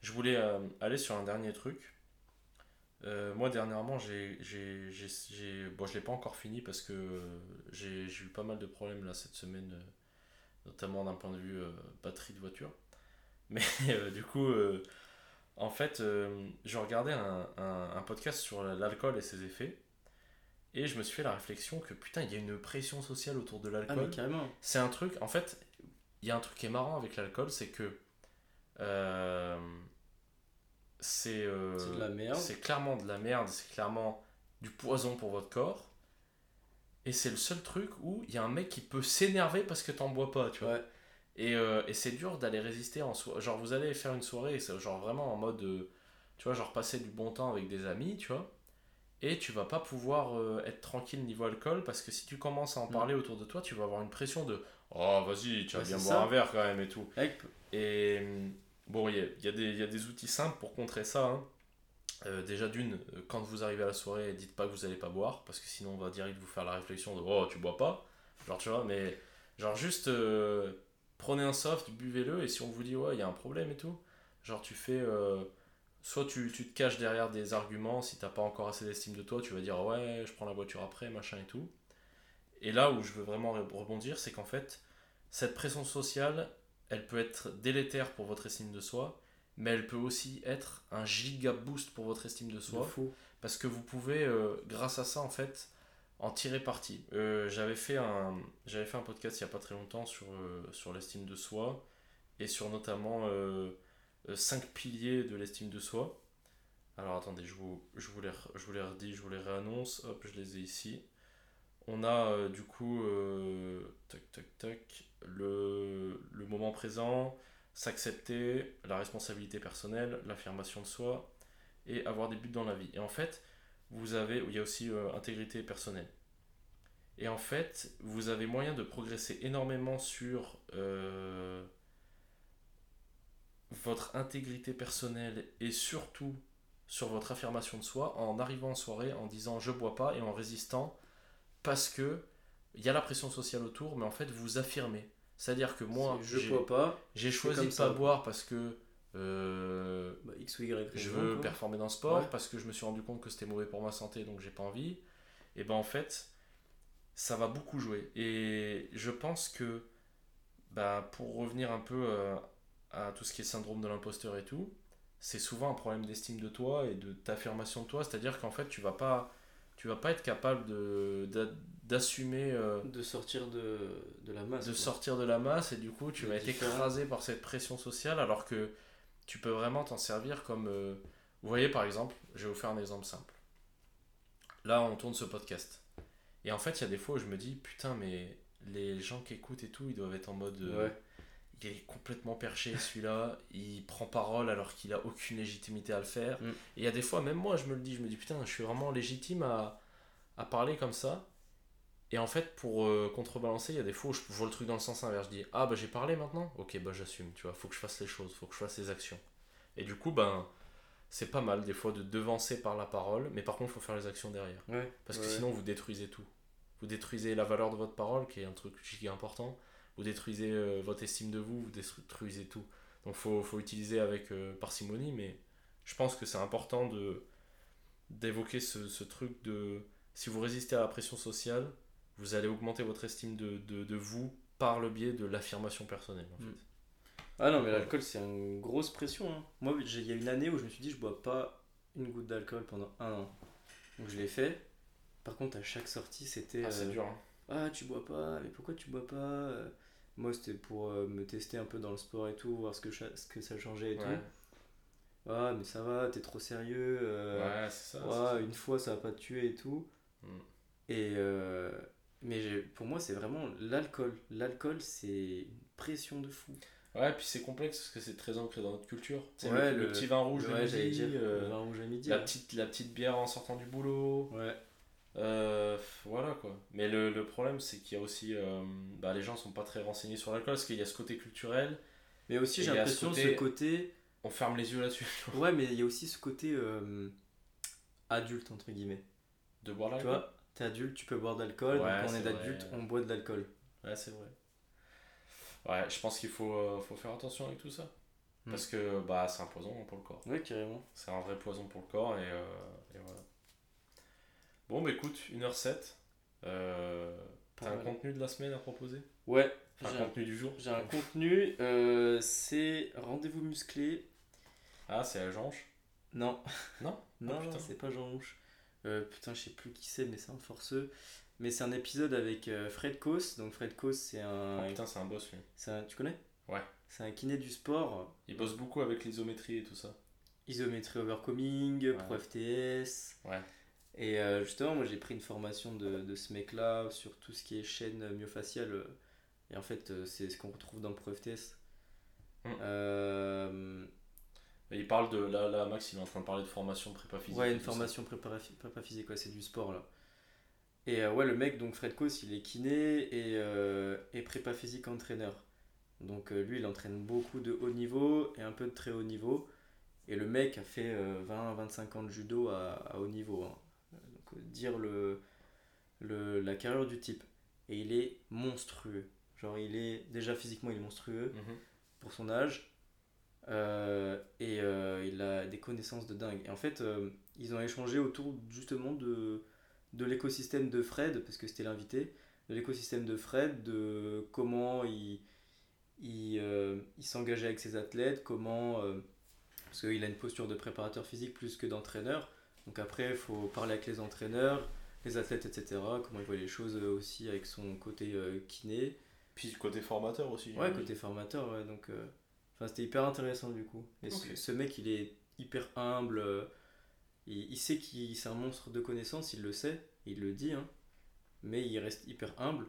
Je voulais euh, aller sur un dernier truc. Euh, moi, dernièrement, j'ai, bon, je l'ai pas encore fini parce que j'ai, eu pas mal de problèmes là cette semaine, euh, notamment d'un point de vue batterie de voiture. Mais du coup, en fait, je regardais un, un podcast sur l'alcool et ses effets. Et je me suis fait la réflexion que putain, il y a une pression sociale autour de Ah, l'alcool. carrément. C'est un truc, en fait, il y a un truc qui est marrant avec l'alcool, c'est que euh, c'est euh, C'est de la merde. c'est clairement de la merde, c'est clairement du poison pour votre corps. Et c'est le seul truc où il y a un mec qui peut s'énerver parce que t'en bois pas, tu vois. Ouais. Et, euh, et c'est dur d'aller résister en soi. Genre, vous allez faire une soirée, c'est genre vraiment en mode, tu vois, genre passer du bon temps avec des amis, tu vois. Et tu vas pas pouvoir euh, être tranquille niveau alcool parce que si tu commences à en Mm. parler autour de toi, tu vas avoir une pression de Oh, vas-y, tu vas bien boire ça. un verre quand même et tout. Et hum, bon, il y y a des- il y a des outils simples pour contrer ça. hein. Euh, déjà, d'une, euh, quand vous arrivez à la soirée, dites pas que vous allez pas boire parce que sinon on va direct vous faire la réflexion de Oh, tu bois pas. Genre, tu vois, mais genre juste euh, prenez un soft, buvez-le et si on vous dit Ouais, il y a un problème et tout, genre tu fais. Soit tu, tu te caches derrière des arguments, si t'as pas encore assez d'estime de toi, tu vas dire Ouais, je prends la voiture après, machin et tout. Et là où je veux vraiment rebondir, c'est qu'en fait, cette pression sociale, elle peut être délétère pour votre estime de soi, mais elle peut aussi être un giga boost pour votre estime de soi. fou. parce que vous pouvez, euh, grâce à ça, en fait, en tirer parti. Euh, j'avais fait un j'avais fait un podcast il n'y a pas très longtemps sur, euh, sur l'estime de soi et sur notamment 5 piliers de l'estime de soi. Alors attendez, je vous, je vous, les, je vous les redis, je vous les réannonce. Hop, je les ai ici. On a du coup, tac, tac, tac, le, le moment présent, s'accepter, la responsabilité personnelle, l'affirmation de soi et avoir des buts dans la vie. Et en fait, vous avez, il y a aussi euh, intégrité personnelle. Et en fait, vous avez moyen de progresser énormément sur euh, votre intégrité personnelle et surtout sur votre affirmation de soi en arrivant en soirée en disant je bois pas et en résistant parce que il y a la pression sociale autour, mais en fait vous affirmez. C'est-à-dire que moi, je bois pas. J'ai choisi de pas boire parce que euh, bah, X ou Y je veux performer dans le sport parce que je me suis rendu compte que c'était mauvais pour ma santé donc j'ai pas envie. Et ben en fait, ça va beaucoup jouer. Et je pense que bah, pour revenir un peu euh, à tout ce qui est syndrome de l'imposteur et tout, c'est souvent un problème d'estime de toi et de t'affirmation de toi. C'est-à-dire qu'en fait, tu vas pas tu vas pas être capable de, d'assumer euh, de sortir de, de, la masse de sortir de la masse et du coup tu vas être écrasé par cette pression sociale alors que tu peux vraiment t'en servir comme euh, vous voyez par exemple je vais vous faire un exemple simple. Là on tourne ce podcast. Et en fait il y a des fois où je me dis putain mais les gens qui écoutent et tout ils doivent être en mode euh, il est complètement perché celui-là il prend parole alors qu'il a aucune légitimité à le faire mm. et il y a des fois même moi je me le dis je me dis putain je suis vraiment légitime à, à parler comme ça et en fait, pour euh, contrebalancer, il y a des fois où je vois le truc dans le sens inverse. Je dis Ah, bah j'ai parlé maintenant? Ok, bah j'assume, tu vois, faut que je fasse les choses, faut que je fasse les actions. Et du coup, ben, c'est pas mal des fois de devancer par la parole, mais par contre, il faut faire les actions derrière. Parce que sinon, vous détruisez tout. Vous détruisez la valeur de votre parole, qui est un truc qui est important. Vous détruisez euh, votre estime de vous, vous détruisez tout. Donc, faut, faut utiliser avec euh, parcimonie, mais je pense que c'est important de d'évoquer ce, ce truc de si vous résistez à la pression sociale, vous allez augmenter votre estime de, de, de vous par le biais de l'affirmation personnelle. En mm. Ah non, mais l'alcool, c'est une grosse pression. Hein. Moi, il y a une année où je me suis dit, je bois pas une goutte d'alcool pendant un an. Donc je l'ai fait. Par contre, à chaque sortie, c'était. Ah, c'est euh, dur. Hein. Ah, tu bois pas, mais pourquoi tu bois pas Moi, c'était pour euh, me tester un peu dans le sport et tout, voir ce que, ce que ça changeait et tout. Ah, mais ça va, t'es trop sérieux. Euh, ouais, c'est ça. une fois, ça va pas te tuer et tout. Mm. Et, mais pour moi, c'est vraiment l'alcool. L'alcool, c'est une pression de fou. Ouais, puis c'est complexe parce que c'est très ancré dans notre culture. Ouais, le, petit vin rouge, le, midi, euh, vin rouge à midi, la, petite, la petite bière en sortant du boulot. Ouais. Euh, voilà quoi. Mais le, le problème, c'est qu'il y a aussi. Euh, bah, les gens sont pas très renseignés sur l'alcool parce qu'il y a ce côté culturel. Mais aussi, j'ai l'impression ce, ce côté. On ferme les yeux là-dessus. Ouais, mais il y a aussi ce côté adulte, entre guillemets. De boire l'alcool t'es adulte, tu peux boire d'alcool. Ouais, on est, d'adulte, on boit de l'alcool. Ouais, c'est vrai. Ouais, je pense qu'il faut, euh, faut faire attention avec tout ça. Hmm. Parce que bah, c'est un poison pour le corps. Oui, carrément. C'est un vrai poison pour le corps et, euh, et voilà. Bon, bah écoute, 1h07. Euh, T'as un contenu de la semaine à proposer? Ouais. Un contenu du jour J'ai un contenu, euh, c'est rendez-vous musclé. Ah, c'est à Jean Non. Non? Non, oh, c'est pas Jean Rouge. Euh, putain, je sais plus qui c'est, mais c'est un forceux. Mais c'est un épisode avec Fred Kos. Donc Fred Kos, c'est un. Oh, putain, c'est un boss lui. Un... Tu connais? Ouais. C'est un kiné du sport. Il bosse beaucoup avec l'isométrie et tout ça. Isométrie overcoming, Pro FTS. Ouais. Et euh, justement, moi j'ai pris une formation de, de ce mec-là sur tout ce qui est chaîne myofaciale. Et en fait, c'est ce qu'on retrouve dans le. Hum. Il parle de. Là, là, Max, il est en train de parler de formation prépa physique. Ouais, une formation prépa, prépa physique, ouais, c'est du sport là. Et euh, ouais, le mec, donc Fred Kos, il est kiné et, euh, et prépa physique entraîneur. Donc euh, lui, il entraîne beaucoup de haut niveau et un peu de très haut niveau. Et le mec a fait 20-25 ans de judo à, haut niveau. Hein. Dire le, le, la carrière du type. Et il est monstrueux. Genre, il est déjà physiquement, il est monstrueux mhm. pour son âge. Euh, et euh, il a des connaissances de dingue. Et en fait, euh, ils ont échangé autour justement de, de l'écosystème de Fred, parce que c'était l'invité, de l'écosystème de Fred, de comment il, il, il s'engageait avec ses athlètes, comment. parce qu'il a une posture de préparateur physique plus que d'entraîneur. Donc après, il faut parler avec les entraîneurs, les athlètes, etc. Comment ils voient les choses euh, aussi avec son côté euh, kiné. Puis côté formateur aussi. Ouais, côté formateur, ouais. Donc, euh, enfin, c'était hyper intéressant du coup. Et ce, mec, il est hyper humble. euh, il, il sait qu'il c'est un monstre de connaissances, il le sait, il le dit, hein. Mais il reste hyper humble.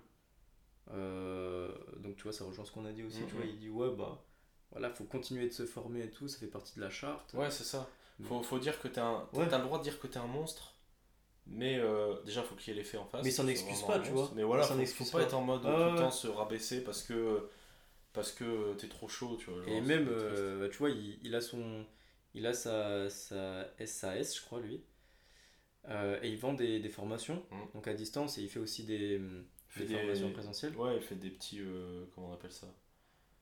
Euh, donc tu vois, ça rejoint ce qu'on a dit aussi. Tu vois, il dit ouais bah voilà, faut continuer de se former et tout, ça fait partie de la charte. Ouais, c'est ça. Faut, faut dire que t'as un... Ouais. t'as le droit de dire que t'es un monstre. Mais euh, déjà, faut qu'il y ait les faits en face. Mais il s'en c'est excuse vraiment pas, tu vois. Mais voilà, Il s'en faut, faut pas être en mode Ah, tout le temps se rabaisser parce que parce que t'es trop chaud, tu vois. genre, Et même, euh, tu vois, il, il a son, il a sa, sa SAS, je crois, lui. Euh, et il vend des, des formations, Mhm. donc à distance, et il fait aussi des, fait des des- formations présentielles, Ouais, il fait des petits. euh, comment on appelle ça?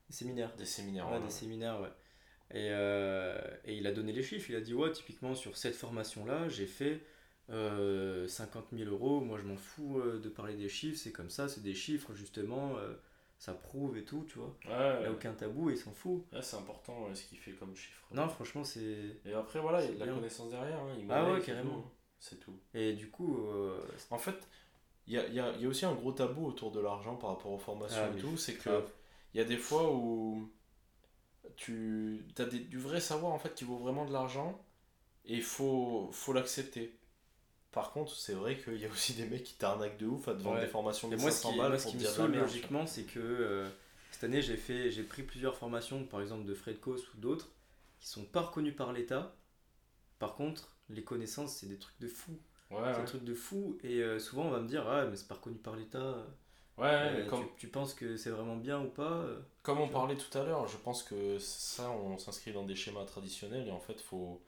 Des séminaires. Des séminaires. Ouais, des séminaires, ouais. Et, euh, et il a donné les chiffres, il a dit, ouais, typiquement sur cette formation-là, j'ai fait euh, 50 000 euros, moi je m'en fous euh, de parler des chiffres, c'est comme ça, c'est des chiffres, justement, euh, ça prouve et tout, tu vois. Ouais, Il ouais. a aucun tabou, il s'en fout. Ouais, c'est important ouais, ce qu'il fait comme chiffre. Non, franchement, c'est... Et après, voilà, il y a de la bien. connaissance derrière. hein, il Ah ouais, carrément. hein, C'est tout. Et du coup, euh, En fait, il y a, y, a, y a aussi un gros tabou autour de l'argent par rapport aux formations Ah, et tout. C'est que il y a des fois où tu as des, du vrai savoir en fait qui vaut vraiment de l'argent et il faut, faut l'accepter. Par contre, c'est vrai qu'il y a aussi des mecs qui t'arnaquent de ouf à te vendre Ouais. des formations de Et moi, ce 500 qui, balles moi, ce qui me saoule logiquement, c'est que euh, cette année, j'ai fait, j'ai pris plusieurs formations, par exemple de Fred Kos ou d'autres, qui sont pas reconnues par l'État. Par contre, les connaissances, c'est des trucs de fou. tu vois. C'est Ouais, des ouais. trucs de fou. Et euh, souvent, on va me dire, ah, mais c'est pas reconnu par l'État. Ouais, Euh, comme, tu, tu penses que c'est vraiment bien ou pas euh, Comme on parlait tout à l'heure, je pense que ça, on s'inscrit dans des schémas traditionnels et en fait, faut...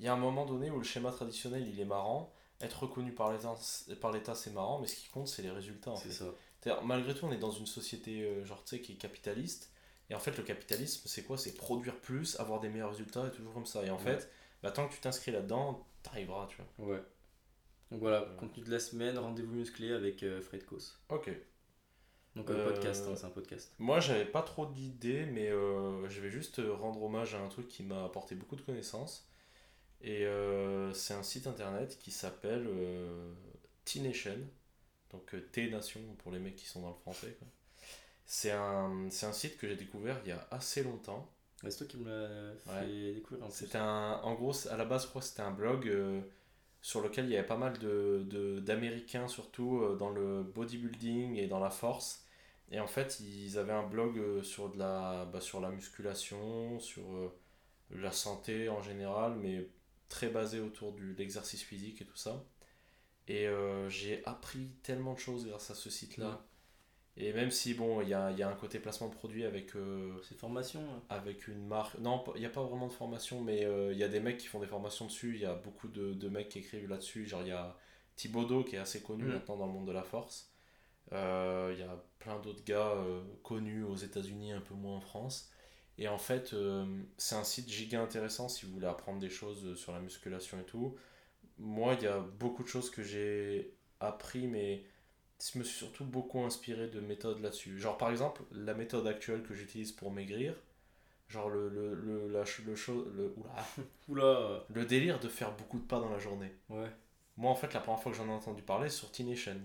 il y a un moment donné où le schéma traditionnel, il est marrant. Être reconnu par l'État, c'est- marrant, mais ce qui compte, c'est les résultats. En C'est fait. ça. Malgré tout, on est dans une société euh, genre, tu sais, qui est capitaliste. Et en fait, le capitalisme, c'est quoi? C'est produire plus, avoir des meilleurs résultats et toujours comme ça. Et en Ouais. fait, bah, tant que tu t'inscris là-dedans, t'arriveras, tu vois. Ouais. Donc voilà, Ouais. contenu de la semaine, rendez-vous musclé avec euh, Fred Kos. Ok. Donc un Euh, podcast, hein, c'est un podcast. Moi, j'avais pas trop d'idées, mais euh, je vais juste rendre hommage à un truc qui m'a apporté beaucoup de connaissances. Et euh, c'est un site internet qui s'appelle euh, T-Nation, donc euh, T-Nation pour les mecs qui sont dans le français. quoi. C'est un, c'est un site que j'ai découvert il y a assez longtemps. Ouais, C'est toi qui me l'as fait découvrir en. C'était un, en gros, à la base, je crois que c'était un blog euh, sur lequel il y avait pas mal de, de- d'Américains, surtout euh, dans le bodybuilding et dans la force. Et en fait, ils avaient un blog euh, sur, de la, bah, sur la musculation, sur euh, la santé en général, mais très basé autour de l'exercice physique et tout ça. Et euh, j'ai appris tellement de choses grâce à ce site-là. Ouais. Et même si, bon, il y a, y a un côté placement de produit avec... euh, C'est formation. hein. avec une marque. Non, il n'y a pas vraiment de formation, mais euh, il y a des mecs qui font des formations dessus. Il y a beaucoup de, de mecs qui écrivent là-dessus. Genre, il y a Thibaudot qui est assez connu Mm. maintenant dans le monde de la force. Euh, Il y a plein d'autres gars euh, connus aux États-Unis, un peu moins en France. Et en fait, euh, c'est un site giga intéressant si vous voulez apprendre des choses sur la musculation et tout. Moi, il y a beaucoup de choses que j'ai appris, mais je me suis surtout beaucoup inspiré de méthodes là-dessus. Genre, par exemple, la méthode actuelle que j'utilise pour maigrir, genre le, le, le, la le, cho- le, oula, Oula. le délire de faire beaucoup de pas dans la journée. Ouais. Moi, en fait, la première fois que j'en ai entendu parler, c'est sur T-Nation.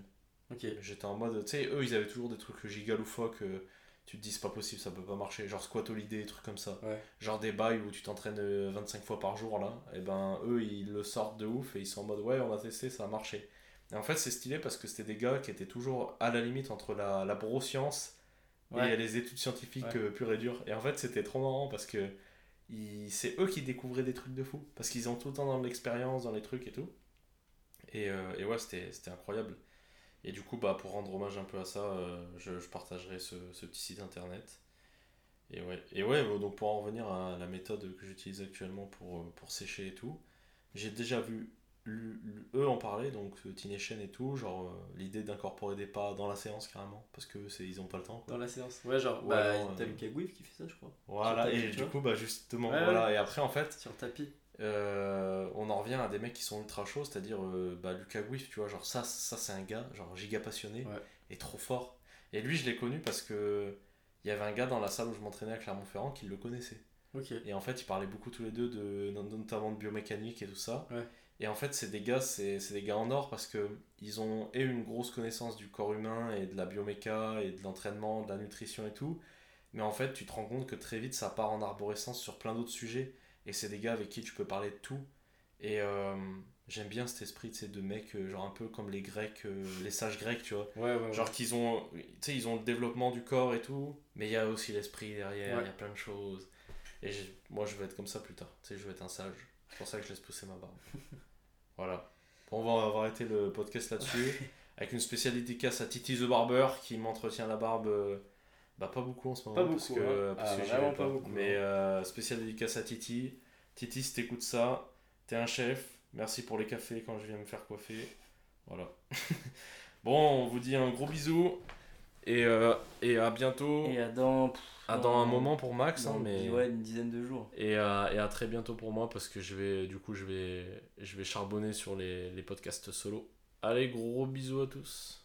Ok. J'étais en mode, tu sais, eux, ils avaient toujours des trucs giga loufoques. euh, tu te dis, c'est pas possible, ça peut pas marcher. Genre squat holiday, des trucs comme ça. Ouais. Genre des bails où tu t'entraînes euh, 25 fois par jour, là. Et ben, eux, ils le sortent de ouf et ils sont en mode, ouais, on a testé, ça a marché. Et en fait, c'est stylé parce que c'était des gars qui étaient toujours à la limite entre la, la broscience Ouais. et les études scientifiques Ouais. euh, pures et dures. Et en fait, c'était trop marrant parce que c'est eux qui découvraient des trucs de fou. Parce qu'ils ont tout le temps dans l'expérience, dans les trucs et tout. Et, euh, et ouais, c'était incroyable. Et du coup, bah, pour rendre hommage un peu à ça, euh, je, je partagerai ce, ce petit site internet. Et ouais, et ouais, donc pour en revenir à la méthode que j'utilise actuellement pour, euh, pour sécher et tout, j'ai déjà vu eux en parler, donc Tination et tout, genre euh, l'idée d'incorporer des pas dans la séance carrément, parce que c'est ils ont pas le temps. quoi. Dans la séance. Ouais, genre, Ouais, bah, t'as euh, qui fait ça, je crois. Voilà, tapis, et du vois. coup, bah justement, Ouais, voilà, et après en fait, Sur le tapis. Euh, on en revient à des mecs qui sont ultra chauds, c'est-à-dire euh, bah, Lucas Gouif, tu vois, genre ça, ça c'est un gars, genre giga passionné Ouais. et trop fort. Et lui, je l'ai connu parce que il y avait un gars dans la salle où je m'entraînais à Clermont-Ferrand qui le connaissait. Et en fait, ils parlaient beaucoup tous les deux, de, notamment de biomécanique et tout ça. Ouais. Et en fait, c'est des gars, c'est c'est des gars en or parce que ils ont et une grosse connaissance du corps humain et de la bioméca et de l'entraînement, de la nutrition et tout. Mais en fait, tu te rends compte que très vite, ça part en arborescence sur plein d'autres sujets. Et c'est des gars avec qui tu peux parler de tout. Et euh, j'aime bien cet esprit, tu sais, de mecs, euh, genre un peu comme les Grecs, euh, les sages grecs, tu vois. Ouais, ouais, Genre qu'ils ont, tu sais, ils ont le développement du corps et tout, mais il y a aussi l'esprit derrière, il y a plein de choses. Et moi, je veux être comme ça plus tard, tu sais, je veux être un sage. C'est pour ça que je laisse pousser ma barbe. voilà. Bon, on va, va arrêter le podcast là-dessus, avec une spéciale dédicace à Titi the Barber, qui m'entretient la barbe, bah pas beaucoup en ce moment, Pas parce beaucoup, que, hein. parce Ah, que vraiment vais pas beaucoup, Mais hein. euh, spéciale dédicace à Titi. Titi, si t'écoutes ça, t'es un chef. Merci pour les cafés quand je viens me faire coiffer. Voilà. bon, on vous dit un gros bisou. Et, euh, et à bientôt. Et à dans, pff, à dans un moment pour Max. hein, mais... ouais, une dizaine de jours. et, à, et à très bientôt pour moi parce que je vais, du coup, je vais, je vais charbonner sur les, les podcasts solo. Allez, gros bisous à tous.